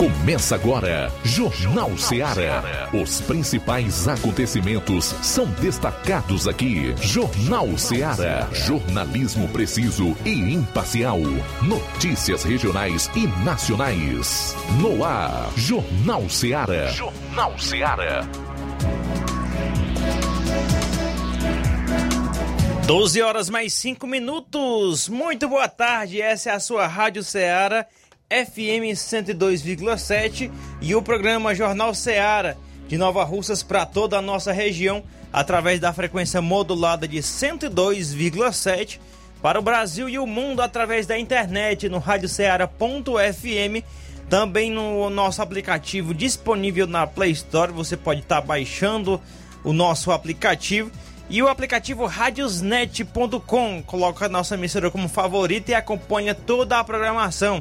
Começa agora, Jornal Ceará. Os principais acontecimentos são destacados aqui. Jornal Ceará. Jornalismo preciso e imparcial. Notícias regionais e nacionais. No ar, Jornal Ceará. Jornal Ceará. 12 horas mais 5 minutos. Muito boa tarde. Essa é a sua Rádio Ceará FM 102,7 e o programa Jornal Seara de Nova Russas para toda a nossa região através da frequência modulada de 102,7 para o Brasil e o mundo através da internet no radioceara.fm também no nosso aplicativo disponível na Play Store, você pode estar tá baixando o nosso aplicativo e o aplicativo radiosnet.com. Coloca a nossa emissora como favorita e acompanha toda a programação.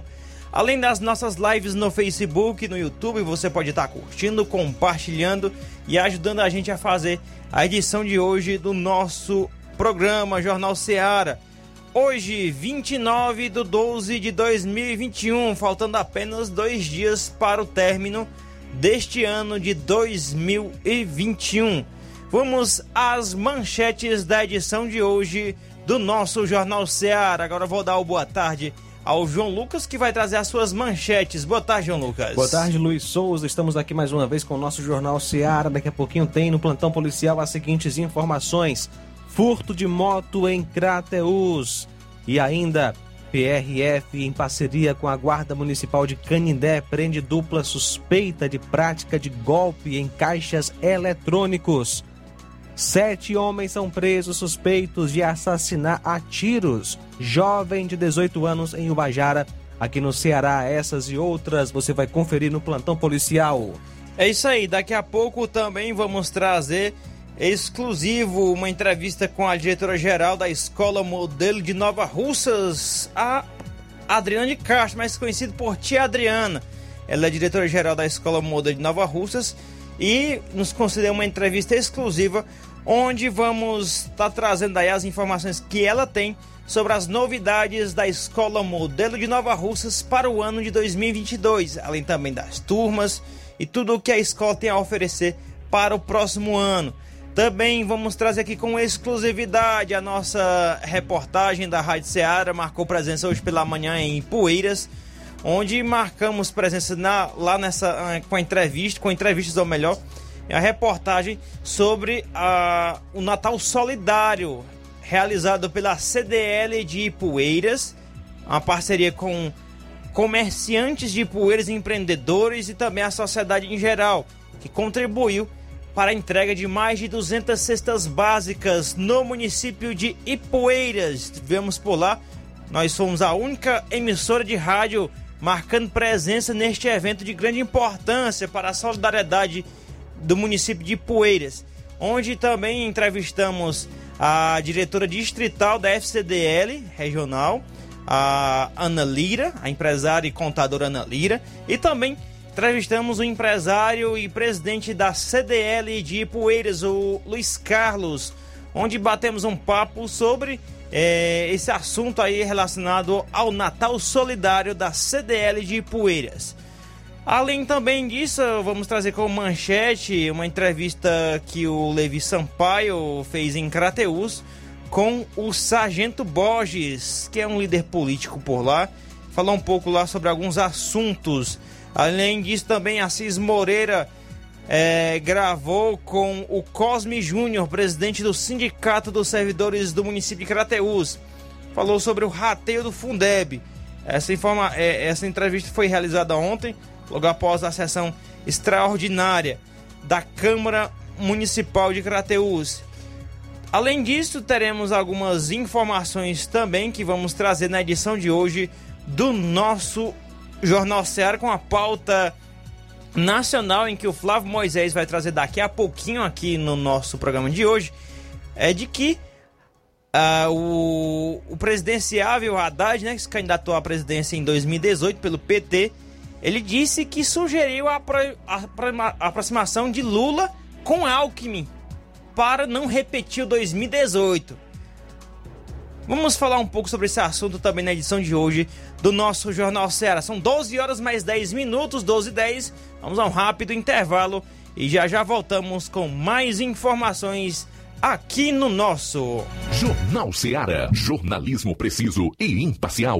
Além das nossas lives no Facebook, no YouTube, você pode estar curtindo, compartilhando e ajudando a gente a fazer a edição de hoje do nosso programa Jornal Seara. Hoje, 29 de 12 de 2021, faltando apenas dois dias para o término deste ano de 2021. Vamos às manchetes da edição de hoje do nosso Jornal Seara. Agora vou dar o boa tarde ao João Lucas, que vai trazer as suas manchetes. Boa tarde, João Lucas. Boa tarde, Luiz Souza. Estamos aqui mais uma vez com o nosso Jornal Seara. Daqui a pouquinho tem no plantão policial as seguintes informações: furto de moto em Crateus e ainda. PRF, em parceria com a Guarda Municipal de Canindé, prende dupla suspeita de prática de golpe em caixas eletrônicos. Sete homens são presos suspeitos de assassinar a tiros jovem de 18 anos em Ubajara, aqui no Ceará. Essas e outras você vai conferir no plantão policial. É isso aí, daqui a pouco também vamos trazer exclusivo uma entrevista com a diretora-geral da Escola Modelo de Nova Russas, a Adriana de Castro, mais conhecida por Tia Adriana. Ela é diretora-geral da Escola Modelo de Nova Russas e nos concedeu uma entrevista exclusiva onde vamos estar tá trazendo aí as informações que ela tem sobre as novidades da Escola Modelo de Nova Russas para o ano de 2022, além também das turmas e tudo o que a escola tem a oferecer para o próximo ano. Também vamos trazer aqui com exclusividade a nossa reportagem da Rádio Ceará, marcou presença hoje pela manhã em Poeiras, onde marcamos presença na, lá nessa ah, com a entrevista, com entrevistas ou melhor, é a reportagem sobre a, o Natal Solidário, realizado pela CDL de Ipueiras, uma parceria com comerciantes de Ipueiras, empreendedores e também a sociedade em geral, que contribuiu para a entrega de mais de 200 cestas básicas no município de Ipueiras. Tivemos por lá, nós fomos a única emissora de rádio marcando presença neste evento de grande importância para a solidariedade do município de Poeiras, onde também entrevistamos a diretora distrital da FCDL regional, a Ana Lira, a empresária e contadora Ana Lira, e também entrevistamos o empresário e presidente da CDL de Poeiras, o Luiz Carlos, onde batemos um papo sobre é, esse assunto aí relacionado ao Natal Solidário da CDL de Poeiras. Além também disso, vamos trazer como manchete uma entrevista que o Levi Sampaio fez em Crateus com o Sargento Borges, que é um líder político por lá. Falar um pouco lá sobre alguns assuntos. Além disso, também Assis Moreira é, gravou com o Cosme Júnior, presidente do Sindicato dos Servidores do município de Crateus. Falou sobre o rateio do Fundeb. Essa, informa, é, essa entrevista foi realizada ontem logo após a sessão extraordinária da Câmara Municipal de Crateús. Além disso, teremos algumas informações também que vamos trazer na edição de hoje do nosso Jornal Ceará com a pauta nacional em que o Flávio Moisés vai trazer daqui a pouquinho aqui no nosso programa de hoje. É de que uh, o, o presidenciável Haddad, né, que se candidatou à presidência em 2018 pelo PT, ele disse que sugeriu a, a aproximação de Lula com Alckmin para não repetir o 2018. Vamos falar um pouco sobre esse assunto também na edição de hoje do nosso Jornal Ceará. São 12 horas mais 10 minutos, 12 e 10. Vamos a um rápido intervalo e já já voltamos com mais informações aqui no nosso Jornal Ceará. Jornalismo preciso e imparcial.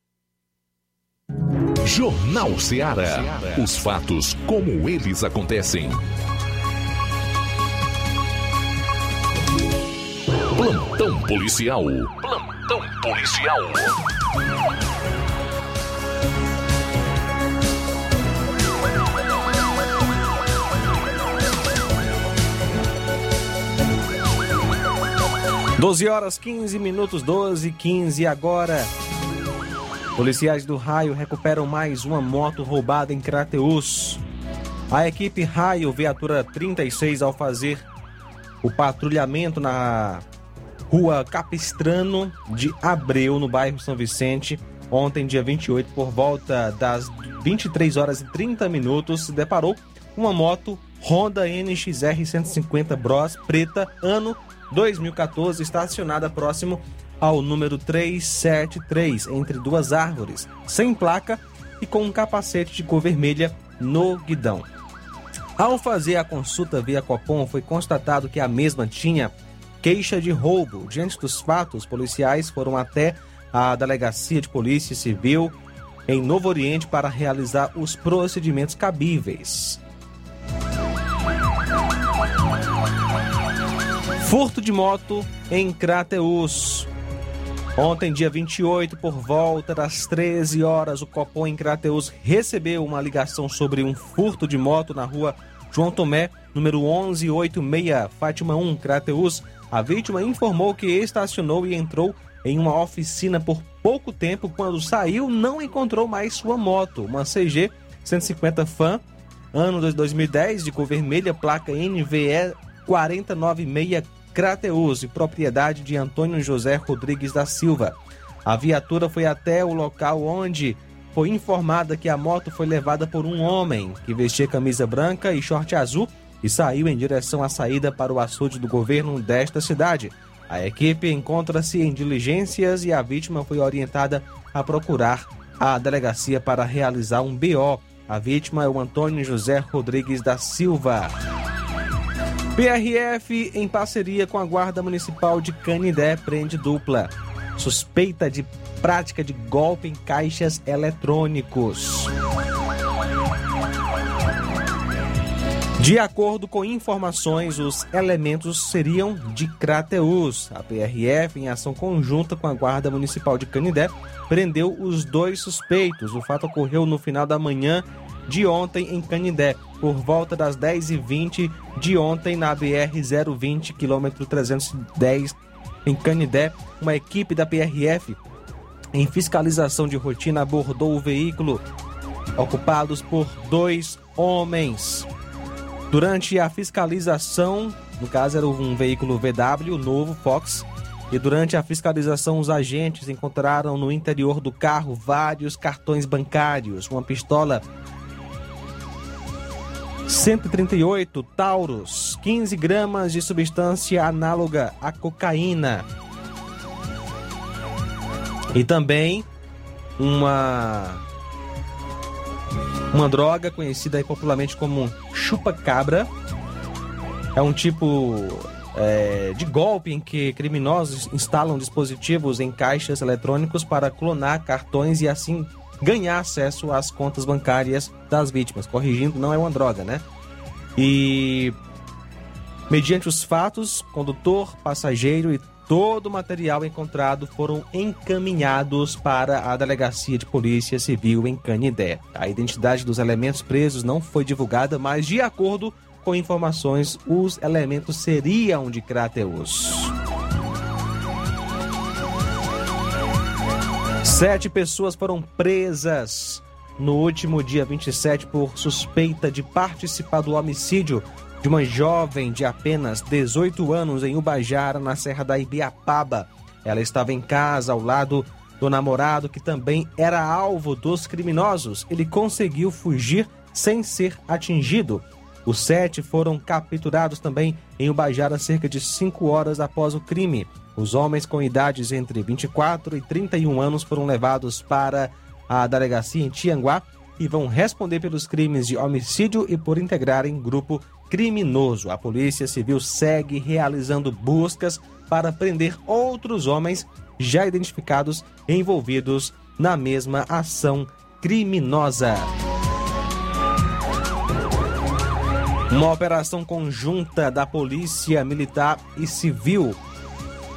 Jornal Ceará. Os fatos como eles acontecem. Plantão policial. Plantão policial. Doze horas 15 minutos, 12 15 agora. Policiais do Raio recuperam mais uma moto roubada em Crateus. A equipe Raio, viatura 36, ao fazer o patrulhamento na rua Capistrano de Abreu, no bairro São Vicente, ontem, dia 28, por volta das 23 horas e 30 minutos, se deparou uma moto Honda NXR 150 Bros preta, ano 2014, estacionada próximo ao número 373, entre duas árvores, sem placa e com um capacete de cor vermelha no guidão. Ao fazer a consulta via Copom, foi constatado que a mesma tinha queixa de roubo. Diante dos fatos, policiais foram até a Delegacia de Polícia Civil em Novo Oriente para realizar os procedimentos cabíveis. Furto de moto em Crateus. Ontem, dia 28, por volta das 13 horas, o Copom em Crateus recebeu uma ligação sobre um furto de moto na rua João Tomé, número 1186, Fátima 1, Crateus. A vítima informou que estacionou e entrou em uma oficina por pouco tempo. Quando saiu, não encontrou mais sua moto, uma CG 150 Fan, ano de 2010, de cor vermelha, placa NVE 496 Crateus, propriedade de Antônio José Rodrigues da Silva. A viatura foi até o local onde foi informada que a moto foi levada por um homem que vestia camisa branca e short azul e saiu em direção à saída para o açude do governo desta cidade. A equipe encontra-se em diligências e a vítima foi orientada a procurar a delegacia para realizar um BO. A vítima é o Antônio José Rodrigues da Silva. PRF, em parceria com a Guarda Municipal de Canidé, prende dupla. Suspeita de prática de golpe em caixas eletrônicos. De acordo com informações, os elementos seriam de Crateus. A PRF, em ação conjunta com a Guarda Municipal de Canidé, prendeu os dois suspeitos. O fato ocorreu no final da manhã de ontem em Canindé, por volta das 10h20 de ontem na BR-020, quilômetro 310, em Canindé. Uma equipe da PRF, em fiscalização de rotina, abordou o veículo ocupados por dois homens. Durante a fiscalização, no caso era um veículo VW novo Fox, e durante a fiscalização, os agentes encontraram no interior do carro vários cartões bancários, uma pistola 138 tauros, 15 gramas de substância análoga à cocaína. E também uma uma droga conhecida popularmente como chupa-cabra. É um tipo é, de golpe em que criminosos instalam dispositivos em caixas eletrônicos para clonar cartões e assim ganhar acesso às contas bancárias das vítimas. Corrigindo, não é uma droga, né? E mediante os fatos, condutor, passageiro e todo o material encontrado foram encaminhados para a Delegacia de Polícia Civil em Canidé. A identidade dos elementos presos não foi divulgada, mas de acordo com informações, os elementos seriam de Crateus. Sete pessoas foram presas no último dia 27 por suspeita de participar do homicídio de uma jovem de apenas 18 anos em Ubajara, na Serra da Ibiapaba. Ela estava em casa ao lado do namorado, que também era alvo dos criminosos. Ele conseguiu fugir sem ser atingido. Os sete foram capturados também em Ubajara cerca de cinco horas após o crime. Os homens com idades entre 24 e 31 anos foram levados para a delegacia em Tianguá e vão responder pelos crimes de homicídio e por integrarem grupo criminoso. A Polícia Civil segue realizando buscas para prender outros homens já identificados envolvidos na mesma ação criminosa. Uma operação conjunta da Polícia Militar e Civil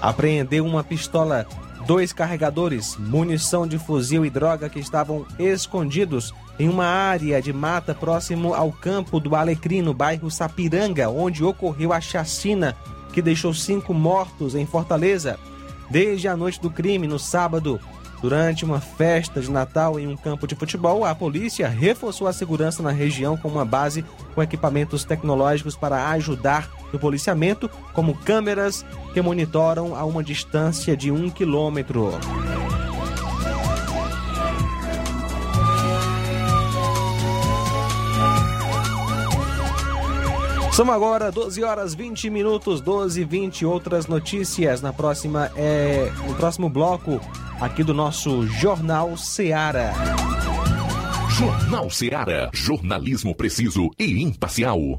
apreendeu uma pistola, dois carregadores, munição de fuzil e droga que estavam escondidos em uma área de mata próximo ao campo do Alecrim, no bairro Sapiranga, onde ocorreu a chacina que deixou cinco mortos em Fortaleza. Desde a noite do crime, no sábado, Durante uma festa de Natal em um campo de futebol, a polícia reforçou a segurança na região com uma base com equipamentos tecnológicos para ajudar no policiamento, como câmeras que monitoram a uma distância de um quilômetro. São agora 12 horas 20 minutos, 12 e 20 outras notícias. Na próxima é no próximo bloco aqui do nosso Jornal Seara. Jornal Seara. Jornalismo preciso e imparcial.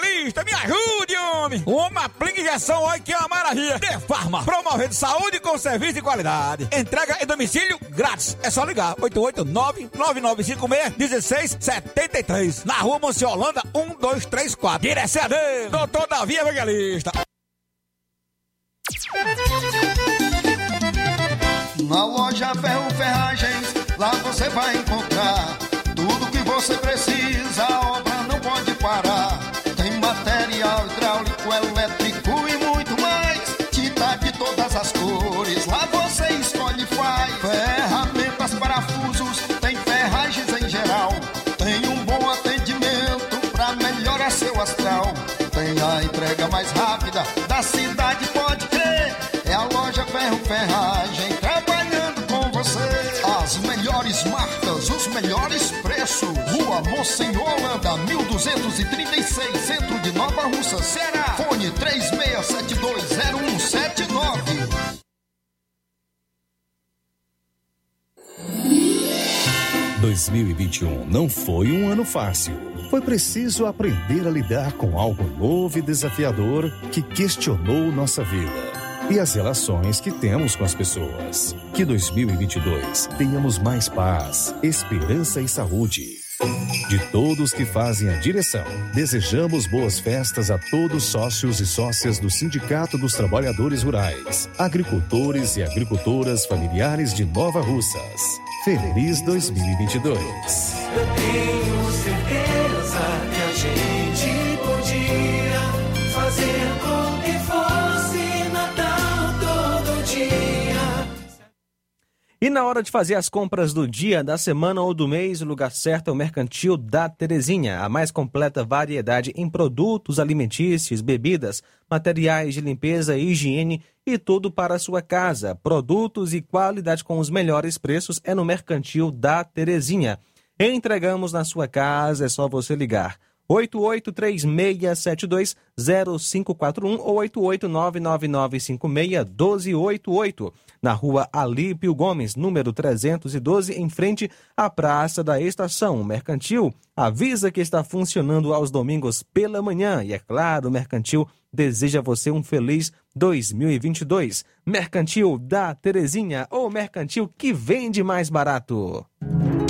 me ajude, homem. Uma aplica injeção, olha que é uma maravilha. Defarma, promovendo saúde com serviço de qualidade. Entrega em domicílio grátis. É só ligar, 889-9956-1673. Na rua Monsiolanda, 1234. Direção a Deus, doutor Davi Evangelista. Na loja Ferro Ferragens, lá você vai encontrar tudo que você precisa, melhores preços. Rua Holanda, 1236, centro de Nova Russa, Ceará. Fone 36720179. 2021 não foi um ano fácil. Foi preciso aprender a lidar com algo novo e desafiador que questionou nossa vida e as relações que temos com as pessoas. Que 2022 tenhamos mais paz, esperança e saúde. De todos que fazem a direção, desejamos boas festas a todos sócios e sócias do Sindicato dos Trabalhadores Rurais, agricultores e agricultoras familiares de Nova Russas. Feliz 2022. Eu tenho certeza que a gente podia fazer E na hora de fazer as compras do dia, da semana ou do mês, o lugar certo é o Mercantil da Terezinha, a mais completa variedade em produtos alimentícios, bebidas, materiais de limpeza e higiene e tudo para a sua casa. Produtos e qualidade com os melhores preços é no Mercantil da Terezinha. Entregamos na sua casa, é só você ligar. 8836720541 ou 88999561288, na rua Alípio Gomes, número 312, em frente à Praça da Estação. O Mercantil avisa que está funcionando aos domingos pela manhã e, é claro, o Mercantil deseja a você um feliz 2022. Mercantil da Terezinha, ou mercantil que vende mais barato.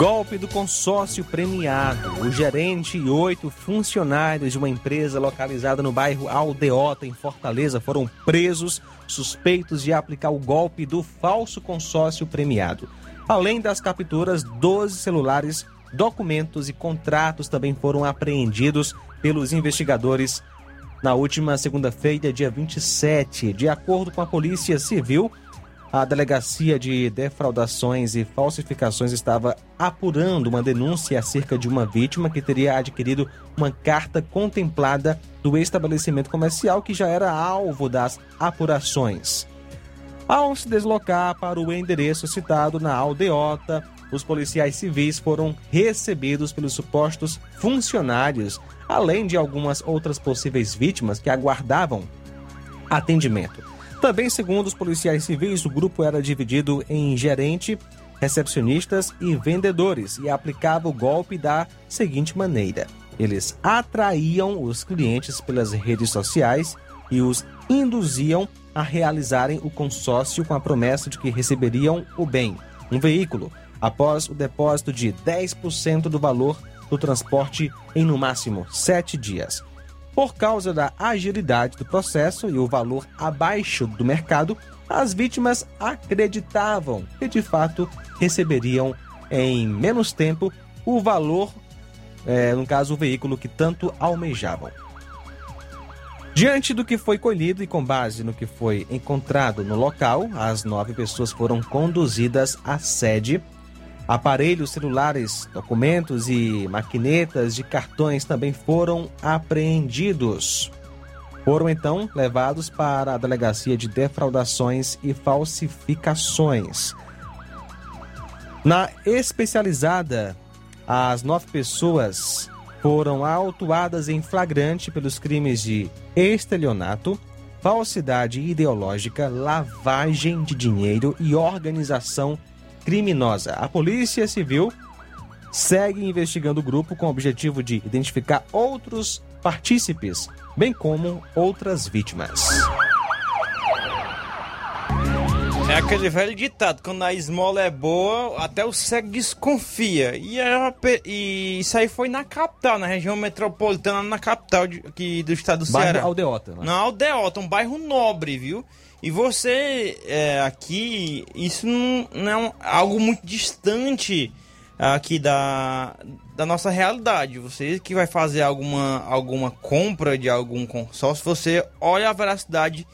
Golpe do consórcio premiado. O gerente e oito funcionários de uma empresa localizada no bairro Aldeota, em Fortaleza, foram presos suspeitos de aplicar o golpe do falso consórcio premiado. Além das capturas, 12 celulares, documentos e contratos também foram apreendidos pelos investigadores na última segunda-feira, dia 27. De acordo com a Polícia Civil, a Delegacia de Defraudações e Falsificações estava apurando uma denúncia acerca de uma vítima que teria adquirido uma carta contemplada do estabelecimento comercial que já era alvo das apurações. Ao se deslocar para o endereço citado na aldeota, os policiais civis foram recebidos pelos supostos funcionários, além de algumas outras possíveis vítimas que aguardavam atendimento. Também, segundo os policiais civis, o grupo era dividido em gerente, recepcionistas e vendedores e aplicava o golpe da seguinte maneira: eles atraíam os clientes pelas redes sociais e os induziam a realizarem o consórcio com a promessa de que receberiam o bem, um veículo, após o depósito de 10% do valor do transporte em no máximo sete dias. Por causa da agilidade do processo e o valor abaixo do mercado, as vítimas acreditavam que de fato receberiam em menos tempo o valor, é, no caso, o veículo que tanto almejavam. Diante do que foi colhido e com base no que foi encontrado no local, as nove pessoas foram conduzidas à sede. Aparelhos celulares, documentos e maquinetas de cartões também foram apreendidos. Foram então levados para a Delegacia de Defraudações e Falsificações. Na especializada, as nove pessoas foram autuadas em flagrante pelos crimes de estelionato, falsidade ideológica, lavagem de dinheiro e organização criminosa. A Polícia Civil segue investigando o grupo com o objetivo de identificar outros partícipes, bem como outras vítimas. É aquele velho ditado, quando a esmola é boa, até o cego desconfia. E, a, e isso aí foi na capital, na região metropolitana, na capital de, aqui do estado do Bairro Ceará. Aldeota. Né? Na Aldeota, um bairro nobre, viu? E você, é, aqui, isso não, não é algo muito distante aqui da, da nossa realidade. Você que vai fazer alguma, alguma compra de algum consórcio, você olha a veracidade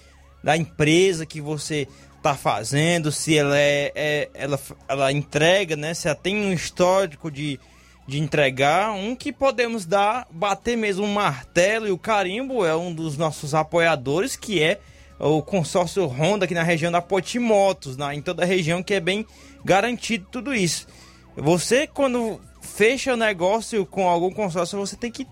da empresa que você está fazendo, se ela é, é- ela, ela entrega, né? Se ela tem um histórico de, de entregar, um que podemos dar, bater mesmo um martelo e o carimbo é um dos nossos apoiadores, que é o consórcio Honda aqui na região da Potimotos, na, em toda a região que é bem garantido tudo isso. Você quando fecha o negócio com algum consórcio, você tem que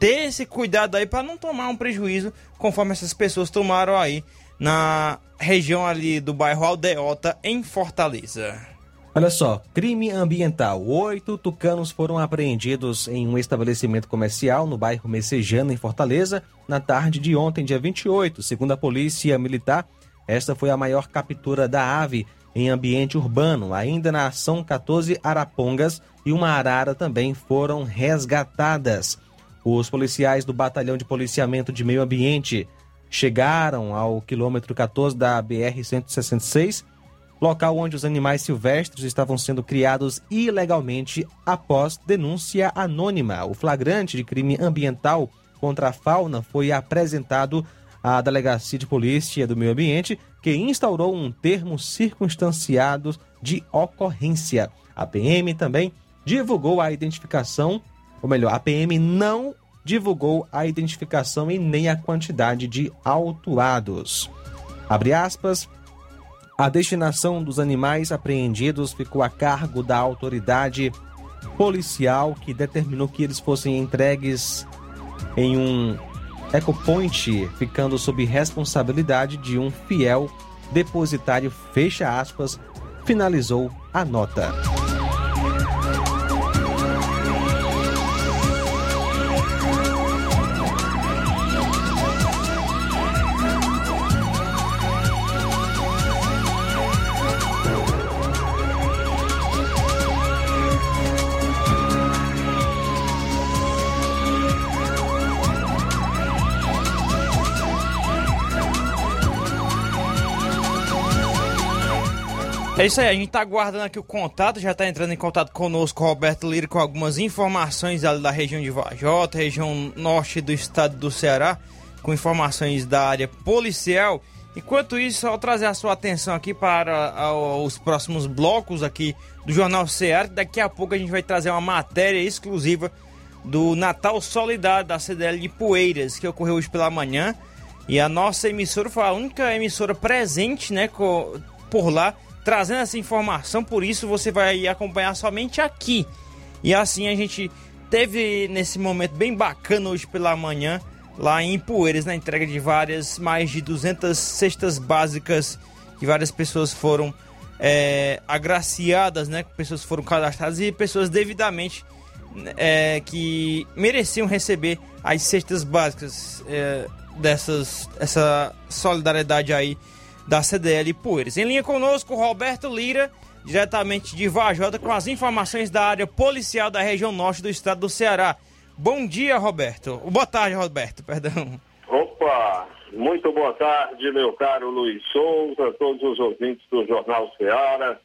ter esse cuidado aí para não tomar um prejuízo conforme essas pessoas tomaram aí na região ali do bairro Aldeota em Fortaleza. Olha só, crime ambiental. Oito tucanos foram apreendidos em um estabelecimento comercial no bairro Messejana, em Fortaleza, na tarde de ontem, dia 28. Segundo a Polícia Militar, esta foi a maior captura da ave em ambiente urbano. Ainda na ação, 14 arapongas e uma arara também foram resgatadas. Os policiais do Batalhão de Policiamento de Meio Ambiente chegaram ao quilômetro 14 da BR-166 local onde os animais silvestres estavam sendo criados ilegalmente após denúncia anônima. O flagrante de crime ambiental contra a fauna foi apresentado à Delegacia de Polícia do Meio Ambiente, que instaurou um termo circunstanciado de ocorrência. A PM também divulgou a identificação, ou melhor, a PM não divulgou a identificação e nem a quantidade de autuados. Abre aspas. A destinação dos animais apreendidos ficou a cargo da autoridade policial que determinou que eles fossem entregues em um ecopoint, ficando sob responsabilidade de um fiel depositário. Fecha aspas, finalizou a nota. É isso aí, a gente tá aguardando aqui o contato, já tá entrando em contato conosco o Roberto Lira com algumas informações ali da região de Vajota, região norte do estado do Ceará, com informações da área policial. Enquanto isso, só trazer a sua atenção aqui para ah, os próximos blocos aqui do Jornal Ceará. Daqui a pouco a gente vai trazer uma matéria exclusiva do Natal Solidário da CDL de Poeiras, que ocorreu hoje pela manhã. E a nossa emissora foi a única emissora presente, né, por lá, trazendo essa informação. Por isso você vai acompanhar somente aqui. E assim a gente teve nesse momento bem bacana hoje pela manhã, lá em Poeiras, na entrega de várias, mais de 200 cestas básicas, que várias pessoas foram é, agraciadas, né? Pessoas foram cadastradas e pessoas devidamente é, que mereciam receber as cestas básicas é, dessas essa solidariedade aí da CDL Poeiras. Em linha conosco, Roberto Lira, diretamente de Vajota, com as informações da área policial da região norte do estado do Ceará. Bom dia, Roberto. Boa tarde, Roberto, perdão. Opa, muito boa tarde, meu caro Luiz Souza, todos os ouvintes do Jornal Ceará,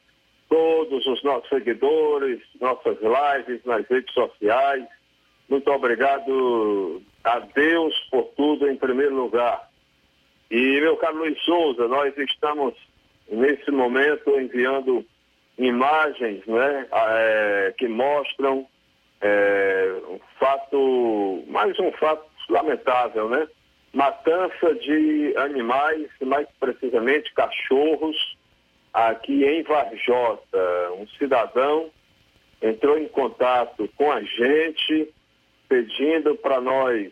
todos os nossos seguidores, nossas lives nas redes sociais. Muito obrigado a Deus por tudo em primeiro lugar. E, meu caro Luiz Souza, nós estamos nesse momento enviando imagens né, é, que mostram é, um fato, mais um fato lamentável, né? Matança de animais, mais precisamente cachorros, aqui em Varjota. Um cidadão entrou em contato com a gente, pedindo para nós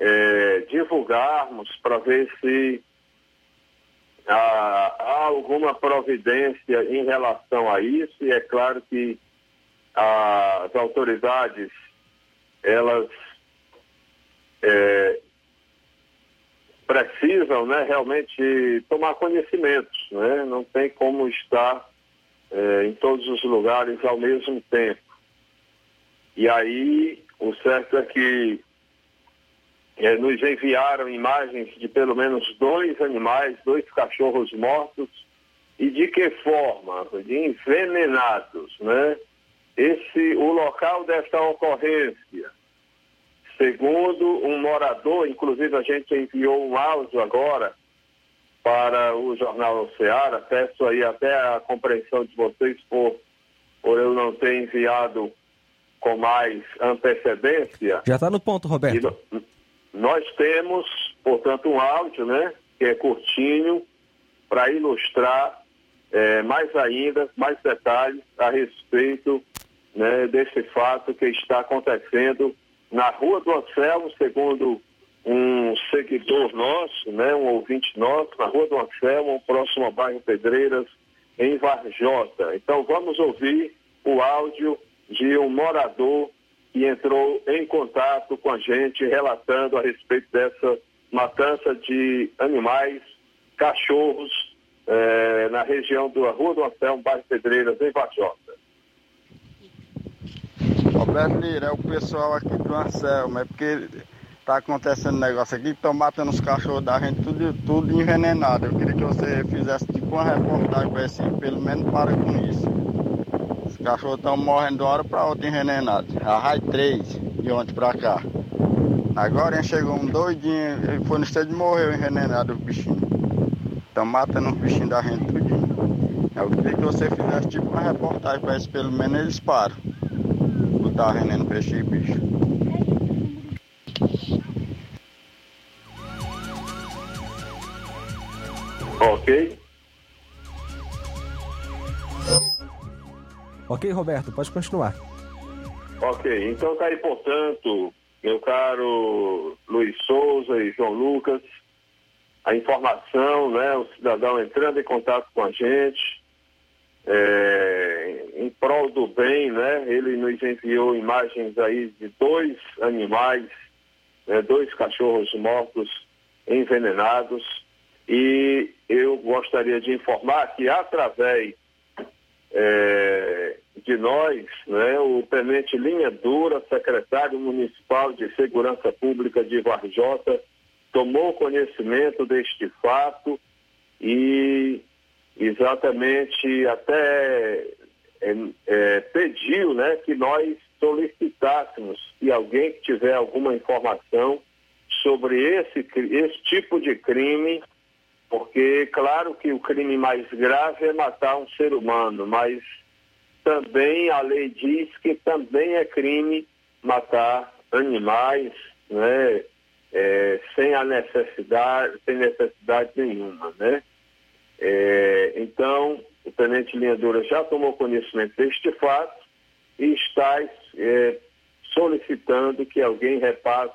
é, divulgarmos para ver se há, há, alguma providência em relação a isso. E é claro que as autoridades elas é, precisam né, realmente tomar conhecimentos, né? não tem como estar é, em todos os lugares ao mesmo tempo. E aí, o certo é que é, nos enviaram imagens de pelo menos dois animais, dois cachorros mortos, e de que forma? De envenenados, né? Esse, o local desta ocorrência Segundo um morador, inclusive a gente enviou um áudio agora para o Jornal Ceará, peço aí até a compreensão de vocês por, por eu não ter enviado com mais antecedência. Já está no ponto, Roberto. E nós temos, portanto, um áudio, né, que é curtinho, para ilustrar é, mais ainda, mais detalhes a respeito né, desse fato que está acontecendo na Rua do Anselmo, segundo um seguidor nosso, né, um ouvinte nosso, na Rua do Anselmo, próximo ao bairro Pedreiras, em Varjota. Então vamos ouvir o áudio de um morador que entrou em contato com a gente relatando a respeito dessa matança de animais, cachorros, eh, na região da Rua do Anselmo, bairro Pedreiras, em Varjota. Roberto Lira, é o pessoal aqui do Anselmo, é porque tá acontecendo um negócio aqui, estão matando os cachorros da gente tudo, tudo envenenado. Eu queria que você fizesse tipo uma reportagem para assim, pelo menos para com isso. Os cachorros estão morrendo de uma hora para outra envenenados. A raio 3 de ontem para cá. Agora chegou um doidinho, ele foi no estado e morreu envenenado os bichinhos. Estão matando os bichinhos da gente tudo. Eu queria que você fizesse tipo uma reportagem para isso, pelo menos eles param tá rendendo peixe e bicho. Ok. Ok, Roberto, pode continuar. Ok, então tá aí, portanto, meu caro Luiz Souza e João Lucas, a informação, né, o cidadão entrando em contato com a gente, é, em prol do bem, né? Ele nos enviou imagens aí de dois animais, né? dois cachorros mortos envenenados e eu gostaria de informar que através é, de nós, né, o Tenente Linha Dura, secretário municipal de Segurança Pública de Varjota, tomou conhecimento deste fato e exatamente até é, é, pediu né, que nós solicitássemos se alguém que tiver alguma informação sobre esse, esse tipo de crime, porque claro que o crime mais grave é matar um ser humano, mas também a lei diz que também é crime matar animais, né, é, sem a necessidade, sem necessidade nenhuma, né? É, então, o tenente Linha Dura já tomou conhecimento deste fato e está é, solicitando que alguém repasse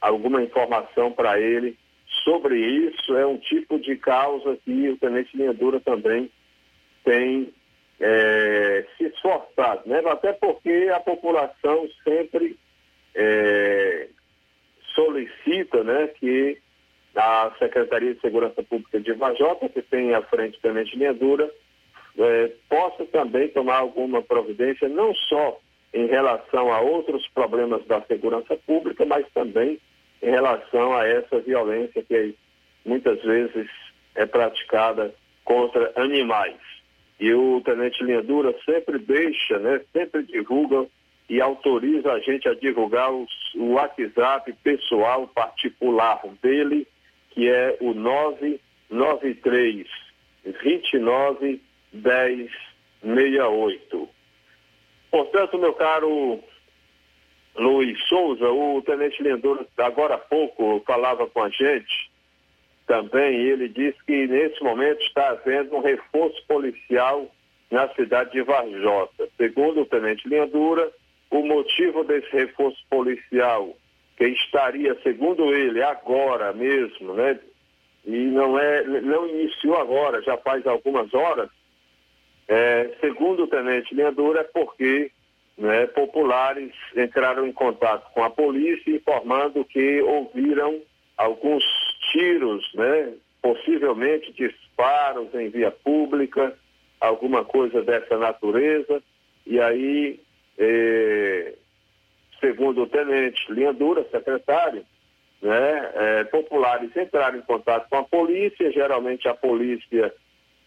alguma informação para ele sobre isso. É um tipo de causa que o tenente Linha Dura também tem é, se esforçado, né? até porque a população sempre é, solicita né, que da Secretaria de Segurança Pública de Vajota, que tem à frente Tenente Linha Dura, é, possa também tomar alguma providência, não só em relação a outros problemas da segurança pública, mas também em relação a essa violência que muitas vezes é praticada contra animais. E o Tenente Linha Dura sempre deixa, né, sempre divulga e autoriza a gente a divulgar os, o WhatsApp pessoal particular dele, que é o 993 29 10 68. Portanto, meu caro Luiz Souza, o tenente Lindor, agora há pouco, falava com a gente também, ele disse que nesse momento está havendo um reforço policial na cidade de Varjota. Segundo o tenente Lindura, o motivo desse reforço policial, que estaria, segundo ele, agora mesmo, né? E não é, não iniciou agora, já faz algumas horas, é, segundo o tenente Lindura, é porque né, populares entraram em contato com a polícia informando que ouviram alguns tiros, né, possivelmente disparos em via pública, alguma coisa dessa natureza, e aí, eh, segundo o tenente Linha Dura, secretário, né, eh, populares entraram em contato com a polícia, geralmente a polícia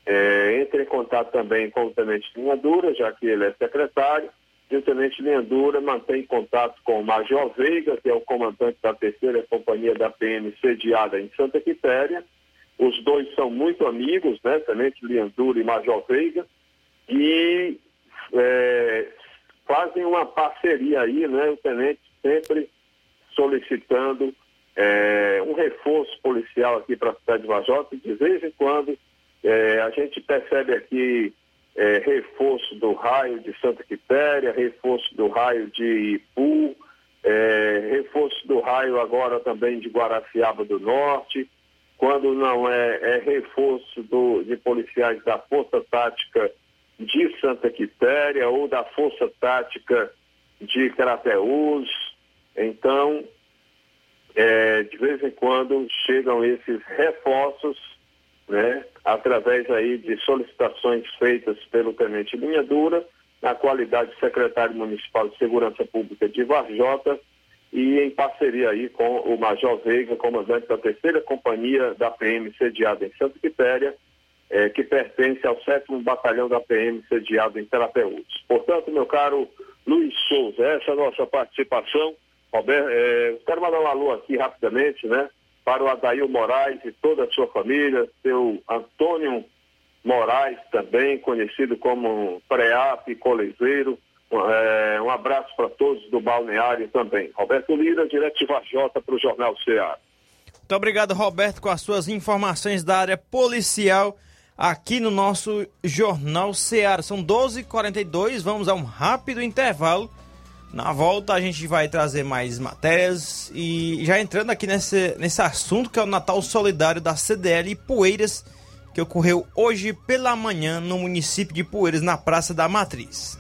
eh, entra em contato também com o tenente Linha Dura, já que ele é secretário, e o tenente Linha Dura mantém contato com o Major Veiga, que é o comandante da terceira companhia da PM sediada em Santa Quitéria, os dois são muito amigos, né, Tenente Liandura e Major Veiga, e é, fazem uma parceria aí, né, o Tenente sempre solicitando é, um reforço policial aqui para a cidade de Vajota, de vez em quando é, a gente percebe aqui é, reforço do raio de Santa Quitéria, reforço do raio de Ipu, é, reforço do raio agora também de Guaraciaba do Norte, quando não é, é reforço do, de policiais da Força Tática de Santa Quitéria ou da Força Tática de Crateús. Então, é, de vez em quando chegam esses reforços, né, através aí de solicitações feitas pelo Tenente Linha Dura, na qualidade de secretário municipal de Segurança Pública de Varjota, e em parceria aí com o Major Veiga, comandante da terceira companhia da PM sediada em Santa Quitéria, eh, que pertence ao sétimo batalhão da PM sediado em Terapeús. Portanto, meu caro Luiz Souza, essa é a nossa participação. Roberto, eh, quero mandar um alô aqui rapidamente, né, para o Adail Moraes e toda a sua família, seu Antônio Moraes também, conhecido como Preap Colezeiro, é, um abraço para todos do balneário também. Roberto Lira, direto de Vajota para o Jornal Ceará. Muito obrigado, Roberto, com as suas informações da área policial aqui no nosso Jornal Ceará. São 12h42, vamos a um rápido intervalo. Na volta a gente vai trazer mais matérias e já entrando aqui nesse, nesse assunto que é o Natal Solidário da CDL Poeiras, que ocorreu hoje pela manhã no município de Poeiras, na Praça da Matriz.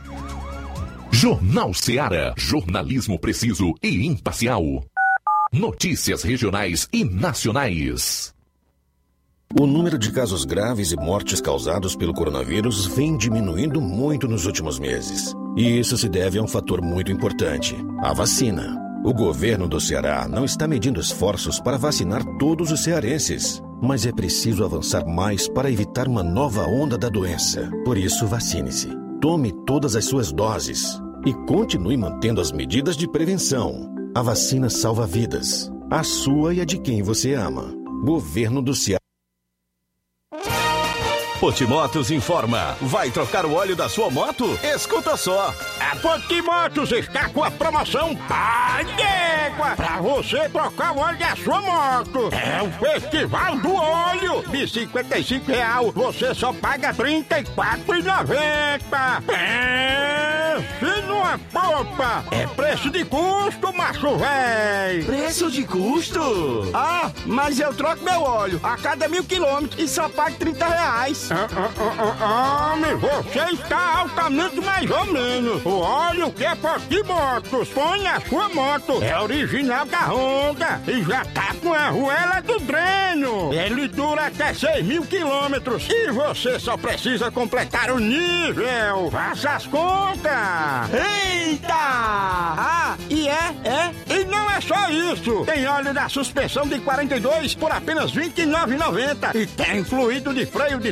Jornal Ceará. Jornalismo preciso e imparcial. Notícias regionais e nacionais. O número de casos graves e mortes causados pelo coronavírus vem diminuindo muito nos últimos meses. E isso se deve a um fator muito importante: a vacina. O governo do Ceará não está medindo esforços para vacinar todos os cearenses, mas é preciso avançar mais para evitar uma nova onda da doença. Por isso, vacine-se. Tome todas as suas doses e continue mantendo as medidas de prevenção. A vacina salva vidas, a sua e a de quem você ama. Governo do Ceará. Potimotos informa. Vai trocar o óleo da sua moto? Escuta só. A Potimotos está com a promoção Pai d'Égua para você trocar o óleo da sua moto. É o Festival do Óleo. De 55 real, você só paga R$ 34,90. É, se numa popa. É preço de custo, macho véi. Preço de custo? Ah, mas eu troco meu óleo a cada mil quilômetros e só pago 30 reais. Homem, você está altamente mais ou menos. O óleo que é Potimotos põe a sua moto. É original da Honda e já tá com a arruela do dreno. Ele dura até 6 mil quilômetros e você só precisa completar o nível. Faça as contas. Eita! Ah, e é, é, e não é só isso. Tem óleo da suspensão de 42 por apenas R$ 29,90 e tem fluido de freio de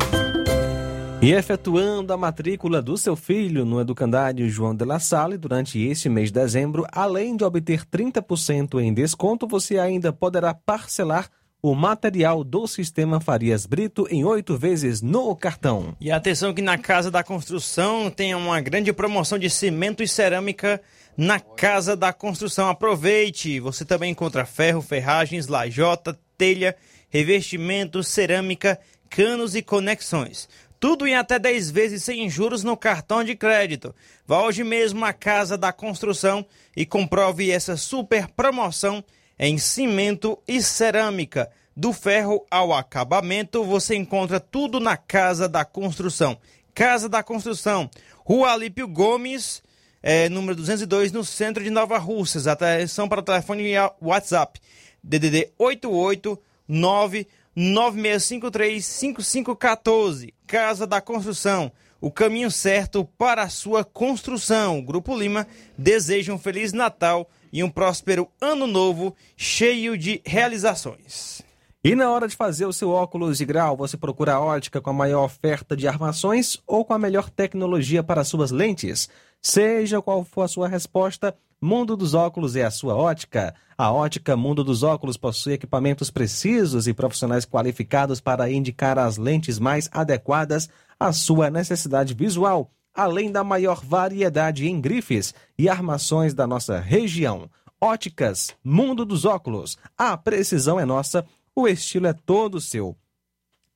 E efetuando a matrícula do seu filho no Educandário João de La Salle durante este mês de dezembro, além de obter 30% em desconto, você ainda poderá parcelar o material do sistema Farias Brito em oito vezes no cartão. E atenção que na Casa da Construção tem uma grande promoção de cimento e cerâmica na Casa da Construção. Aproveite! Você também encontra ferro, ferragens, lajota, telha, revestimento, cerâmica, canos e conexões. Tudo em até 10 vezes sem juros no cartão de crédito. Vá hoje mesmo à Casa da Construção e comprove essa super promoção em cimento e cerâmica. Do ferro ao acabamento, você encontra tudo na Casa da Construção. Casa da Construção, Rua Alípio Gomes, é, número 202, no centro de Nova Russas. Atenção para o telefone e WhatsApp. DDD 889 96535514. Casa da Construção. O caminho certo para a sua construção. Grupo Lima deseja um feliz Natal e um próspero ano novo cheio de realizações. E na hora de fazer o seu óculos de grau, você procura a ótica com a maior oferta de armações ou com a melhor tecnologia para suas lentes? Seja qual for a sua resposta, Mundo dos Óculos é a sua ótica. A ótica Mundo dos Óculos possui equipamentos precisos e profissionais qualificados para indicar as lentes mais adequadas à sua necessidade visual, além da maior variedade em grifes e armações da nossa região. Óticas Mundo dos Óculos. A precisão é nossa, o estilo é todo seu.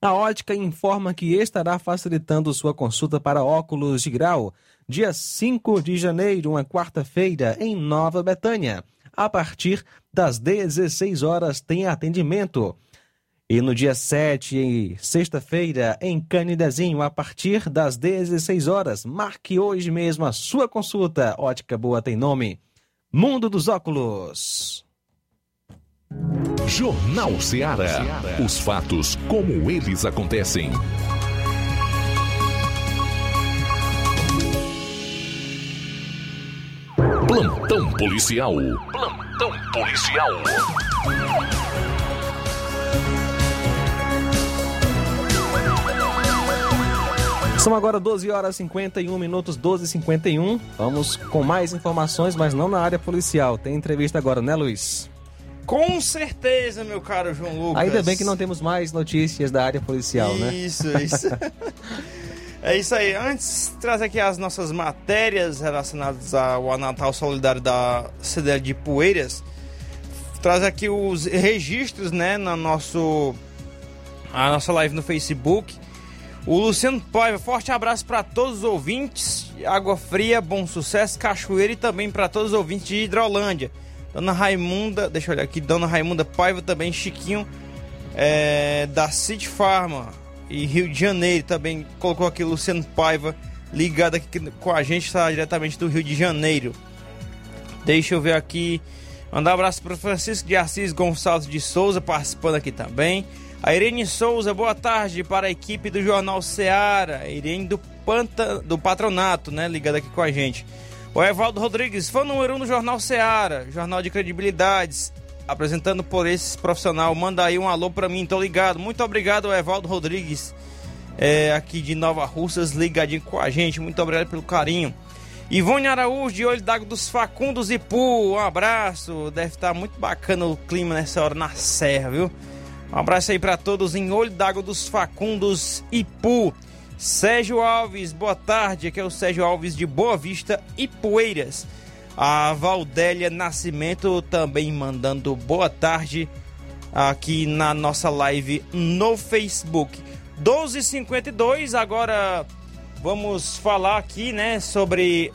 A ótica informa que estará facilitando sua consulta para óculos de grau dia 5 de janeiro, uma quarta-feira, em Nova Betânia. A partir das 16 horas tem atendimento. E no dia 7, sexta-feira, em Canidezinho, a partir das 16 horas, marque hoje mesmo a sua consulta. Ótica Boa tem nome. Mundo dos Óculos. Jornal Ceará. Os fatos como eles acontecem. Plantão policial. Plantão policial. São agora 12 horas e 51 minutos, 12 e 51. Vamos com mais informações, mas não na área policial. Tem entrevista agora, né, Luiz? Com certeza, meu caro João Lucas. Ainda bem que não temos mais notícias da área policial, isso, né? Isso, isso. é isso aí. Antes, trazer aqui as nossas matérias relacionadas ao Natal Solidário da CDL de Poeiras. Traz aqui os registros, né, na nosso, a nossa live no Facebook. O Luciano Paiva, forte abraço para todos os ouvintes. Água Fria, bom sucesso, Cachoeira e também para todos os ouvintes de Hidrolândia. Dona Raimunda, deixa eu olhar aqui, Dona Raimunda Paiva também, Chiquinho é, da City Farma e Rio de Janeiro também colocou aqui Luciano Paiva ligado aqui com a gente, está diretamente do Rio de Janeiro. Deixa eu ver aqui, mandar um abraço para Francisco de Assis Gonçalves de Souza participando aqui também. A Irene Souza, boa tarde para a equipe do Jornal Seara. Irene do, Panta, do Patronato, né? Ligada aqui com a gente. O Evaldo Rodrigues, fã número um do Jornal Seara, jornal de credibilidades, apresentando por esse profissional. Manda aí um alô para mim, tô ligado. Muito obrigado, Evaldo Rodrigues, é, aqui de Nova Russas, ligadinho com a gente. Muito obrigado pelo carinho. Ivone Araújo, de Olho d'Água dos Facundos e Pu, um abraço. Deve estar muito bacana o clima nessa hora na Serra, viu? Um abraço aí para todos em Olho d'Água dos Facundos e Pu. Sérgio Alves, boa tarde. Aqui é o Sérgio Alves de Boa Vista e Poeiras. A Valdélia Nascimento também mandando boa tarde aqui na nossa live no Facebook. 12:52 agora vamos falar aqui, né, sobre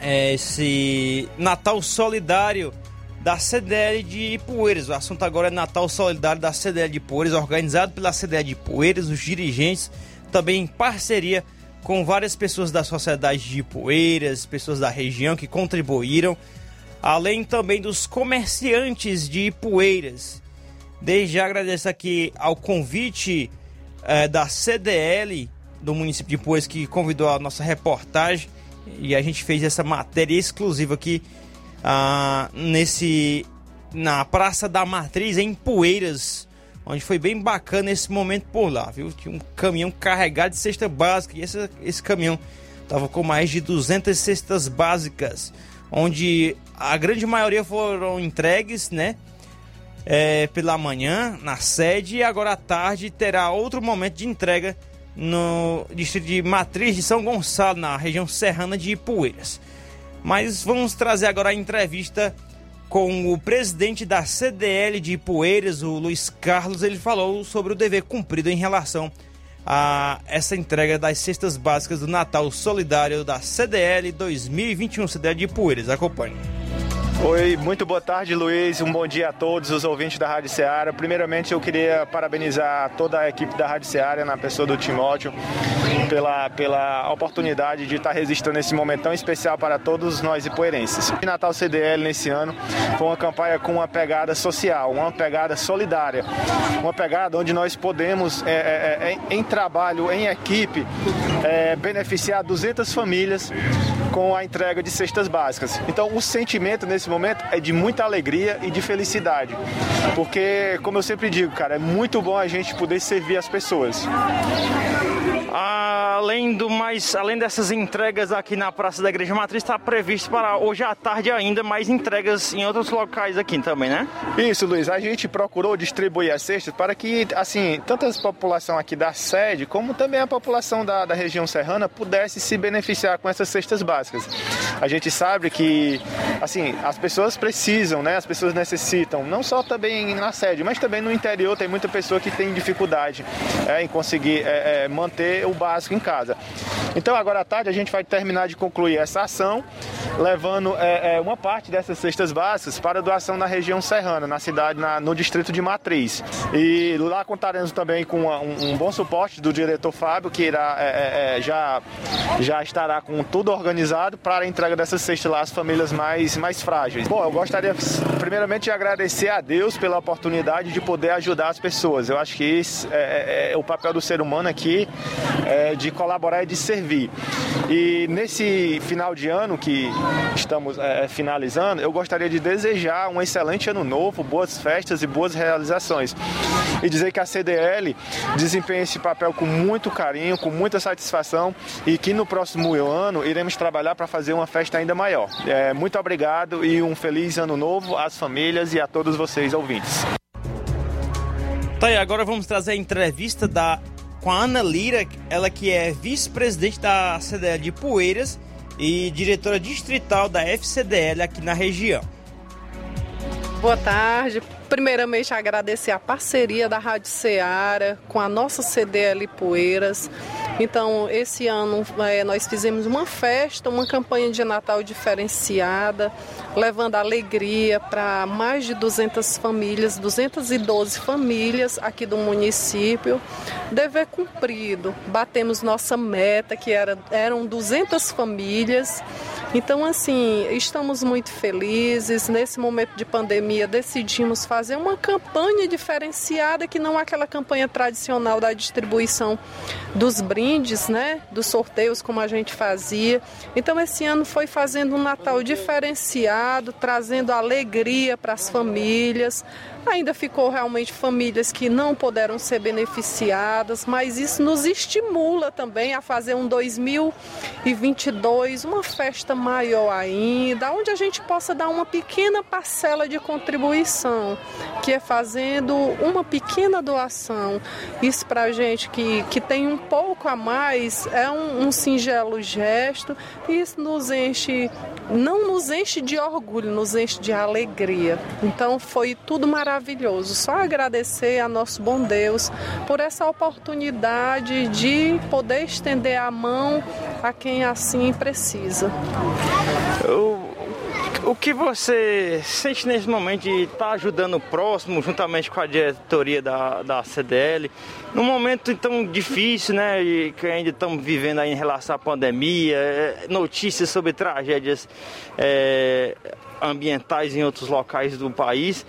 é, esse Natal Solidário da CDL de Poeiras. O assunto agora é Natal Solidário da CDL de Poeiras, organizado pela CDL de Poeiras, os dirigentes também em parceria várias pessoas da sociedade de Poeiras, pessoas da região que contribuíram, além também dos comerciantes de Poeiras. Desde já agradeço aqui ao convite eh, da CDL do município de Poeiras que convidou a nossa reportagem e a gente fez essa matéria exclusiva aqui ah, nesse na Praça da Matriz em Poeiras, onde foi bem bacana esse momento por lá, viu? Tinha um caminhão carregado de cesta básica e esse, esse caminhão tava com mais de 200 cestas básicas, onde a grande maioria foram entregues, né? É, pela manhã na sede e agora à tarde terá outro momento de entrega no distrito de Matriz de São Gonçalo, na região serrana de Ipueiras. Mas vamos trazer agora a entrevista com o presidente da CDL de Ipueiras, o Luiz Carlos. Ele falou sobre o dever cumprido em relação a essa entrega das cestas básicas do Natal Solidário da CDL 2021, CDL de Ipueiras. Acompanhe. Oi, muito boa tarde, Luiz. Um bom dia a todos os ouvintes da Rádio Ceará. Primeiramente, eu queria parabenizar toda a equipe da Rádio Ceará, na pessoa do Timóteo, pela, pela oportunidade de estar registrando esse momento tão especial para todos nós ipoeirenses. O Natal CDL nesse ano foi uma campanha com uma pegada social, uma pegada solidária, uma pegada onde nós podemos, é, é, é, em trabalho, em equipe, é, beneficiar 200 famílias com a entrega de cestas básicas. Então, o sentimento nesse momento é de muita alegria e de felicidade, porque, como eu sempre digo, cara, é muito bom a gente poder servir as pessoas. Além do mais, além dessas entregas aqui na Praça da Igreja Matriz, está previsto para hoje à tarde ainda mais entregas em outros locais aqui também, né? Isso, Luiz. A gente procurou distribuir as cestas para que, assim, tanto a população aqui da sede, como também a população da, da região serrana pudesse se beneficiar com essas cestas básicas. A gente sabe que, assim, as pessoas precisam, né? As pessoas necessitam, não só também na sede, mas também no interior tem muita pessoa que tem dificuldade é, em conseguir é, é, manter o básico em casa. Então, agora à tarde, a gente vai terminar de concluir essa ação, levando é, é, uma parte dessas cestas básicas para doação na região serrana, na cidade, na, no distrito de Matriz. E lá contaremos também com uma, um, um, bom suporte do diretor Fábio, que irá, é, é, já, já estará com tudo organizado para a entrega dessas cestas lá às famílias mais, mais frágeis. Bom, eu gostaria primeiramente de agradecer a Deus pela oportunidade de poder ajudar as pessoas. Eu acho que esse é, é o papel do ser humano aqui, de colaborar e de servir. E nesse final de ano que estamos finalizando, eu gostaria de desejar um excelente ano novo, boas festas e boas realizações. E dizer que a CDL desempenha esse papel com muito carinho, com muita satisfação e que no próximo ano iremos trabalhar para fazer uma festa ainda maior. É, muito obrigado e um feliz ano novo às famílias e a todos vocês ouvintes. Tá aí, agora vamos trazer a entrevista da com a Ana Lira, ela que é vice-presidente da CDL de Poeiras e diretora distrital da FCDL aqui na região. Boa tarde. Primeiramente, agradecer a parceria da Rádio Ceará com a nossa CDL Poeiras. Então, esse ano é, nós fizemos uma festa, uma campanha de Natal diferenciada, levando alegria para mais de 200 famílias, 212 famílias aqui do município. Dever cumprido. Batemos nossa meta, que era, eram 200 famílias. Então, assim, estamos muito felizes. Nesse momento de pandemia, decidimos fazer uma campanha diferenciada, que não é aquela campanha tradicional da distribuição dos brindes, né? Dos sorteios, como a gente fazia. Então, esse ano foi fazendo um Natal diferenciado, trazendo alegria para as famílias. Ainda ficou realmente famílias que não puderam ser beneficiadas, mas isso nos estimula também a fazer um 2022, uma festa maior ainda, onde a gente possa dar uma pequena parcela de contribuição, que é fazendo uma pequena doação. Isso para a gente que, que tem um pouco a mais é um, um singelo gesto, e isso nos enche, não nos enche de orgulho, nos enche de alegria. Então foi tudo maravilhoso maravilhoso. Só agradecer a nosso bom Deus por essa oportunidade de poder estender a mão a quem assim precisa. O, o que você sente nesse momento de estar tá ajudando o próximo, juntamente com a diretoria da, da CDL, num momento tão difícil, né, que ainda estamos vivendo aí em relação à pandemia, é, notícias sobre tragédias é, ambientais em outros locais do país.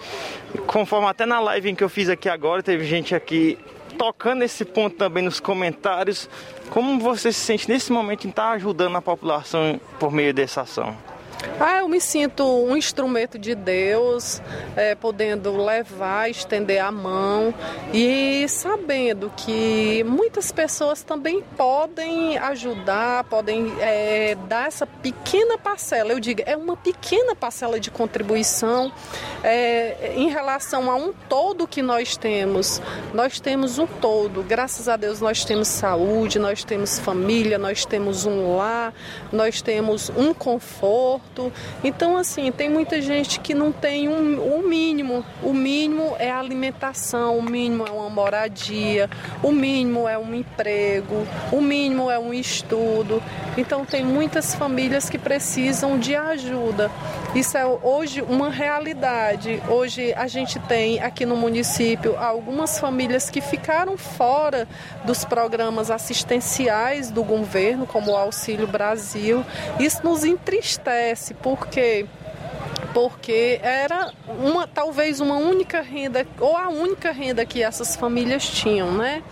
Conforme até na live em que eu fiz aqui agora, teve gente aqui tocando esse ponto também nos comentários. Como você se sente nesse momento em estar ajudando a população por meio dessa ação? Ah, eu me sinto um instrumento de Deus, é, podendo levar, estender a mão e sabendo que muitas pessoas também podem ajudar, podem é, dar essa pequena parcela. Eu digo, é uma pequena parcela de contribuição é, em relação a um todo que nós temos. Nós temos um todo. Graças a Deus nós temos saúde, nós temos família, nós temos um lar, nós temos um conforto então, assim, tem muita gente que não tem um, o mínimo. O mínimo é a alimentação, o mínimo é uma moradia, o mínimo é um emprego, o mínimo é um estudo. Então, tem muitas famílias que precisam de ajuda. Isso é hoje uma realidade. Hoje a gente tem aqui no município algumas famílias que ficaram fora dos programas assistenciais do governo, como o Auxílio Brasil. Isso nos entristece acontece porque porque era uma talvez uma única renda ou a única renda que essas famílias tinham, né?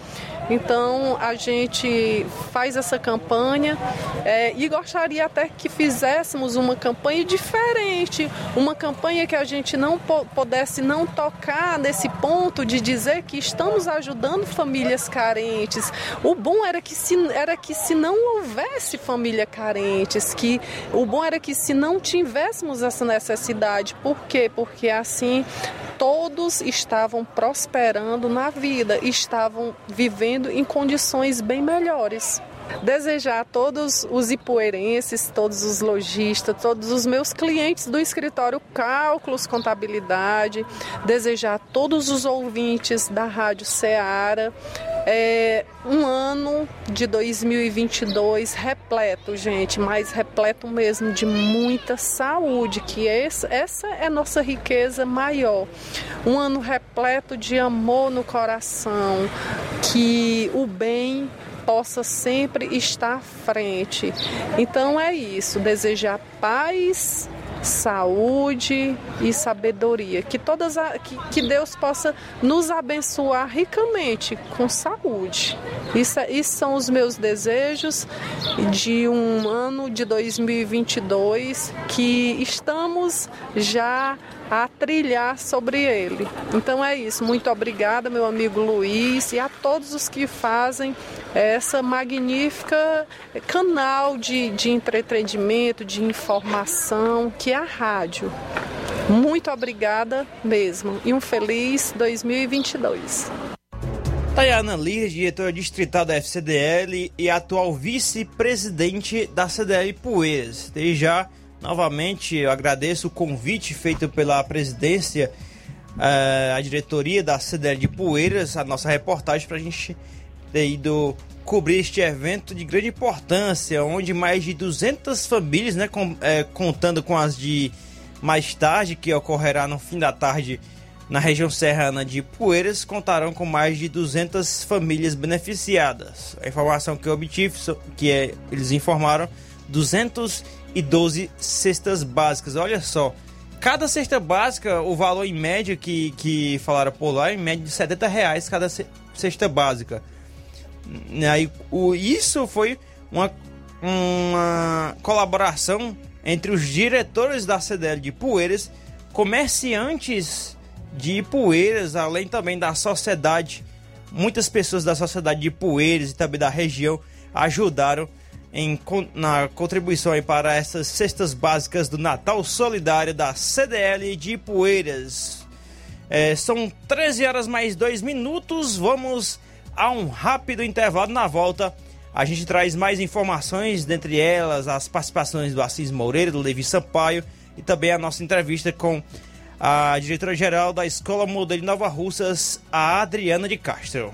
Então a gente faz essa campanha é, e gostaria até que fizéssemos uma campanha diferente, uma campanha que a gente não pudesse não tocar nesse ponto de dizer que estamos ajudando famílias carentes. O bom era que se, era que se não houvesse família carentes, que o bom era que se não tivéssemos essa necessidade. Por quê? Porque assim todos estavam prosperando na vida, estavam vivendo em condições bem melhores. Desejar a todos os ipuerenses, todos os lojistas, todos os meus clientes do escritório Cálculos Contabilidade, desejar a todos os ouvintes da Rádio Ceará é um ano de 2022 repleto, gente, mas repleto mesmo de muita saúde, que essa, essa é nossa riqueza maior. Um ano repleto de amor no coração, que o bem possa sempre estar à frente. Então é isso, desejar paz saúde e sabedoria. Que todas a, que, que Deus possa nos abençoar ricamente com saúde. Isso, é, isso são os meus desejos de um ano de 2022 que estamos já a trilhar sobre ele. Então é isso. Muito obrigada, meu amigo Luiz, e a todos os que fazem essa magnífica canal de, de entretenimento, de informação, que é a rádio. Muito obrigada mesmo e um feliz 2022. Tayana Lir, diretora distrital da FCDL e atual vice-presidente da CDL Poeiras. Desde já, novamente, eu agradeço o convite feito pela presidência, uh, a diretoria da CDL de Poeiras, a nossa reportagem para a gente ter ido cobrir este evento de grande importância, onde mais de 200 famílias, né, com, é, contando com as de mais tarde, que ocorrerá no fim da tarde na região serrana de Poeiras, contarão com mais de 200 famílias beneficiadas. A informação que eu obtive, que é, eles informaram, 212 cestas básicas. Olha só, cada cesta básica, o valor em média que, que falaram por lá, em média de 70 reais cada cesta básica. Aí, o, isso foi uma, uma colaboração entre os diretores da CDL de Poeiras, comerciantes de Poeiras, além também da sociedade. Muitas pessoas da sociedade de Poeiras e também da região ajudaram em, na contribuição para essas cestas básicas do Natal Solidário da CDL de Poeiras. É, são 13 horas mais 2 minutos. Vamos a um rápido intervalo. Na volta, a gente traz mais informações, dentre elas as participações do Assis Moreira, do Levi Sampaio e também a nossa entrevista com a diretora-geral da Escola Modelo Nova Russas, a Adriana de Castro.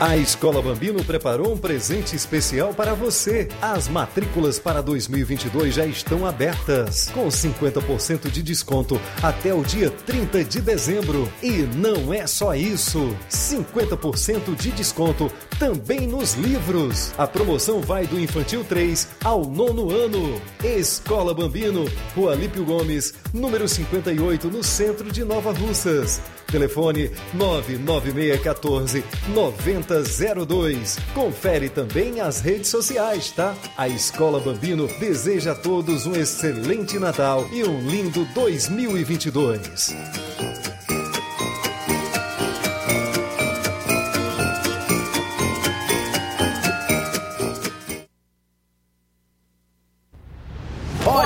A Escola Bambino preparou um presente especial para você. As matrículas para 2022 já estão abertas, com 50% de desconto até o dia 30 de dezembro. E não é só isso: 50% de desconto também nos livros. A promoção vai do infantil 3 ao nono ano. Escola Bambino, Rua Lípio Gomes, número 58, no centro de Nova Russas. Telefone 99614 9002. Confere também as redes sociais, tá? A Escola Bambino deseja a todos um excelente Natal e um lindo 2022.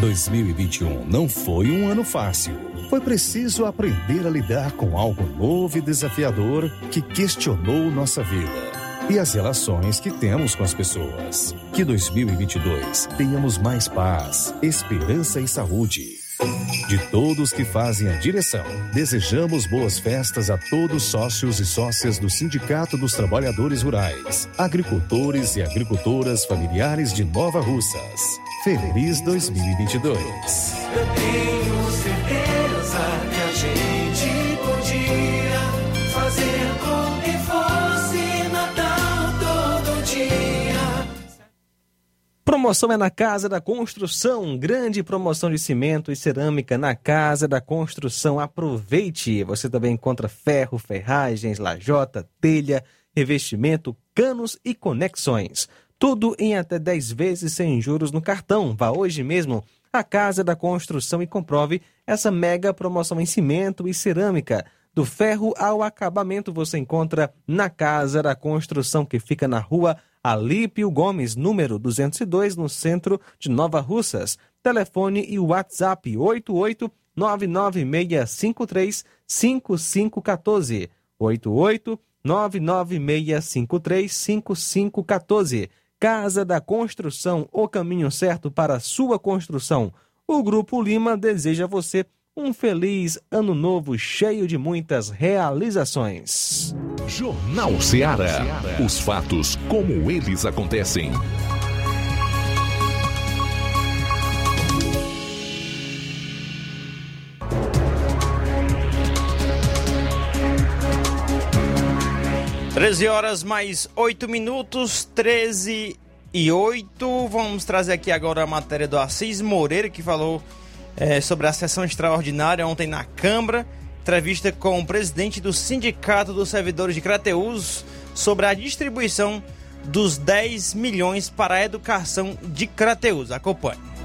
2021 não foi um ano fácil. Foi preciso aprender a lidar com algo novo e desafiador que questionou nossa vida e as relações que temos com as pessoas. Que 2022 tenhamos mais paz, esperança e saúde. De todos que fazem a direção, desejamos boas festas a todos sócios e sócias do Sindicato dos Trabalhadores Rurais, agricultores e agricultoras familiares de Nova Russas. Feliz 2022. Eu tenho certeza que a gente podia fazer com que fosse Natal todo dia. Promoção é na Casa da Construção. Grande promoção de cimento e cerâmica na Casa da Construção. Aproveite! Você também encontra ferro, ferragens, lajota, telha, revestimento, canos e conexões. Tudo em até 10 vezes sem juros no cartão. Vá hoje mesmo à Casa da Construção e comprove essa mega promoção em cimento e cerâmica. Do ferro ao acabamento você encontra na Casa da Construção, que fica na rua Alípio Gomes, número 202, no centro de Nova Russas. Telefone e WhatsApp 88 99653 5514. 88 99653 5514. Casa da Construção, o caminho certo para a sua construção. O Grupo Lima deseja a você um feliz ano novo cheio de muitas realizações. Jornal Ceará. Os fatos como eles acontecem. Treze horas mais oito minutos, 13 e 8. Vamos trazer aqui agora a matéria do Assis Moreira, que falou é, sobre a sessão extraordinária ontem na Câmara. Entrevista com o presidente do Sindicato dos Servidores de Crateus sobre a distribuição dos 10 milhões para a educação de Crateus. Acompanhe.